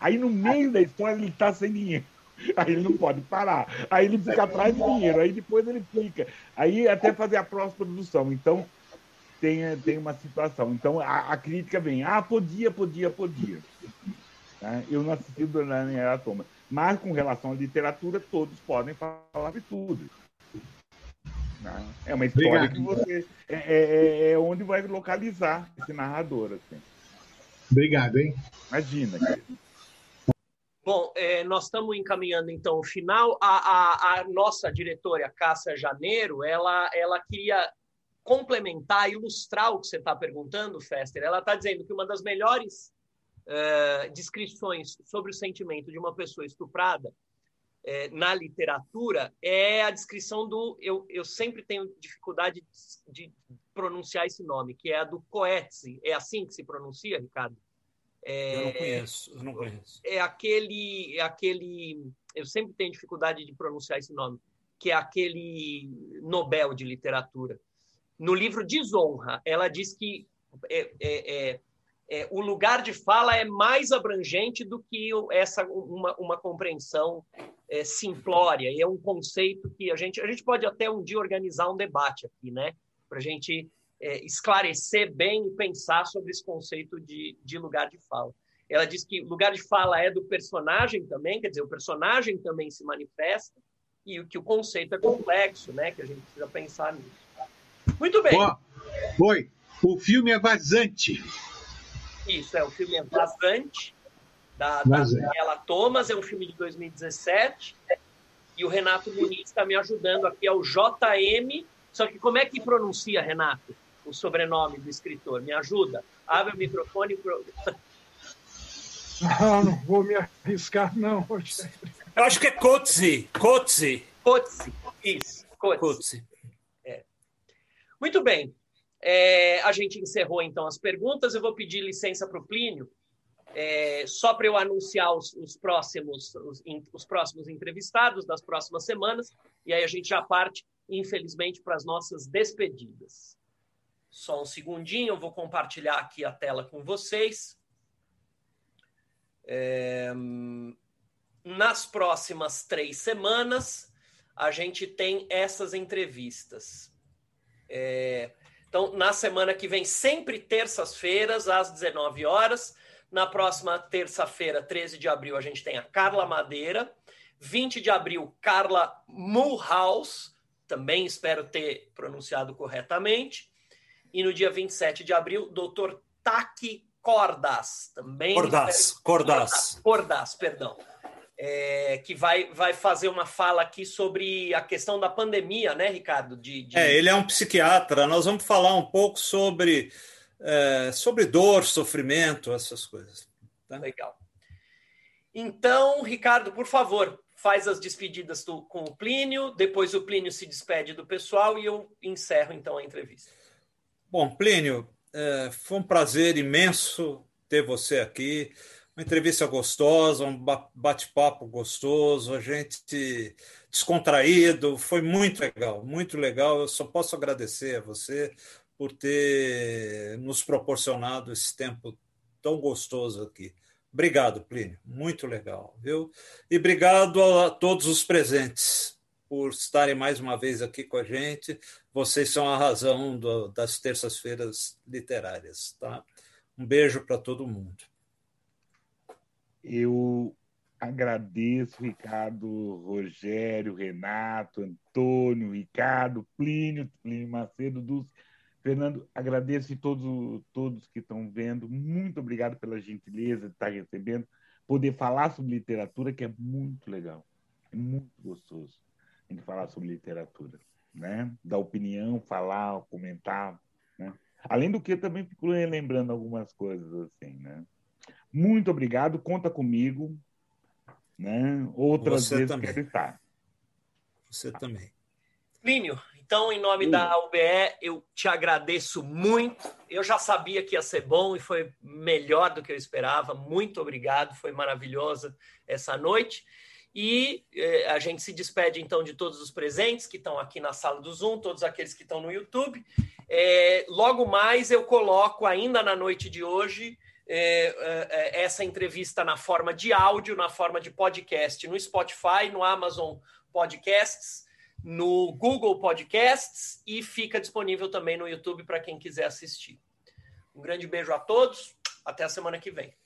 Aí no meio da história ele está sem dinheiro. (laughs) Aí ele não pode parar. Aí ele fica atrás de dinheiro. Aí depois ele fica. Aí até fazer a próxima produção. Então, tem, tem uma situação. Então, a, a crítica vem. Ah, podia, podia, podia. Tá? Eu não assisti do Daniel Thomas. Mas, com relação à literatura, todos podem falar de tudo. Tá? É uma história Obrigado. que você. É, é, é, é, onde vai localizar esse narrador. Assim. Obrigado, hein? Imagina, querido. Bom, é, nós estamos encaminhando então o final. A, a, a, nossa diretora, Cássia Janeiro, ela, ela queria complementar, ilustrar o que você está perguntando, Fester. Ela está dizendo que uma das melhores uh, descrições sobre o sentimento de uma pessoa estuprada é, na literatura é a descrição do. Eu, eu sempre tenho dificuldade de, de pronunciar esse nome, que é a do Coetzee. É assim que se pronuncia, Ricardo? É, eu não conheço, eu não conheço. É aquele, é aquele. Eu sempre tenho dificuldade de pronunciar esse nome, que é aquele Nobel de literatura. No livro Desonra, ela diz que é, é, é, é, o lugar de fala é mais abrangente do que essa uma, uma compreensão é, simplória. E é um conceito que a gente, a gente pode até um dia organizar um debate aqui, né? Para a gente é, esclarecer bem e pensar sobre esse conceito de, de lugar de fala. Ela diz que lugar de fala é do personagem também, quer dizer, o personagem também se manifesta e que o conceito é complexo, né? Que a gente precisa pensar nisso. Muito bem. Oh, oi, o filme é Vazante. Isso, é o filme é Vazante, da, da Daniela Thomas, é um filme de 2017. E o Renato Muniz está me ajudando aqui, é o JM. Só que como é que pronuncia, Renato, o sobrenome do escritor? Me ajuda. Abre o microfone. Pro... Não, não vou me arriscar, não. (laughs) Eu acho que é Kotze. Kotze. Kotze, isso. Kotze. É. Muito bem. É, a gente encerrou então as perguntas. Eu vou pedir licença para o Plínio, é, só para eu anunciar os, os próximos, os, os, próximos entrevistados das próximas semanas, e aí a gente já parte, infelizmente, para as nossas despedidas. Só um segundinho, eu vou compartilhar aqui a tela com vocês. É, nas próximas três semanas, a gente tem essas entrevistas. É, então, na semana que vem, sempre terças-feiras, às 19 horas. Na próxima terça-feira, 13 de abril, a gente tem a Carla Madeira. 20 de abril, Carla Mulhouse. Também espero ter pronunciado corretamente. E no dia 27 de abril, doutor Taki Cordas. Também. Cordas, Cordas. Cordas, perdão é, que vai, vai fazer uma fala aqui sobre a questão da pandemia, né, Ricardo? De, de... É, ele é um psiquiatra. Nós vamos falar um pouco sobre, é, sobre dor, sofrimento, essas coisas. Tá? Legal. Então, Ricardo, por favor, faz as despedidas do, com o Plínio, depois o Plínio se despede do pessoal e eu encerro então a entrevista. Bom, Plínio, é, foi um prazer imenso ter você aqui uma entrevista gostosa, um bate-papo gostoso, a gente descontraído, foi muito legal, muito legal. Eu só posso agradecer a você por ter nos proporcionado esse tempo tão gostoso aqui. Obrigado, Plínio, muito legal, viu? E obrigado a todos os presentes por estarem mais uma vez aqui com a gente. Vocês são a razão do, das terças-feiras literárias, tá? Um beijo para todo mundo. Eu agradeço Ricardo, Rogério, Renato, Antônio, Ricardo, Plínio, Plínio Macedo, Dulce. Fernando, agradeço a todos, todos que estão vendo. Muito obrigado pela gentileza de estar recebendo. Poder falar sobre literatura, que é muito legal. É muito gostoso a gente falar sobre literatura. Né? Dar opinião, falar, comentar. Né? Além do que, também fico lembrando algumas coisas assim, né? Muito obrigado, conta comigo. Né? Outras Você vezes também. quero estar. Você também. Plínio, então, em nome da UBE, eu te agradeço muito. Eu já sabia que ia ser bom e foi melhor do que eu esperava. Muito obrigado, foi maravilhosa essa noite. E eh, a gente se despede então de todos os presentes que estão aqui na sala do Zoom, todos aqueles que estão no YouTube. Eh, logo mais eu coloco ainda na noite de hoje é, é, é, essa entrevista na forma de áudio, na forma de podcast, no Spotify, no Amazon Podcasts, no Google Podcasts e fica disponível também no YouTube para quem quiser assistir. Um grande beijo a todos, até a semana que vem.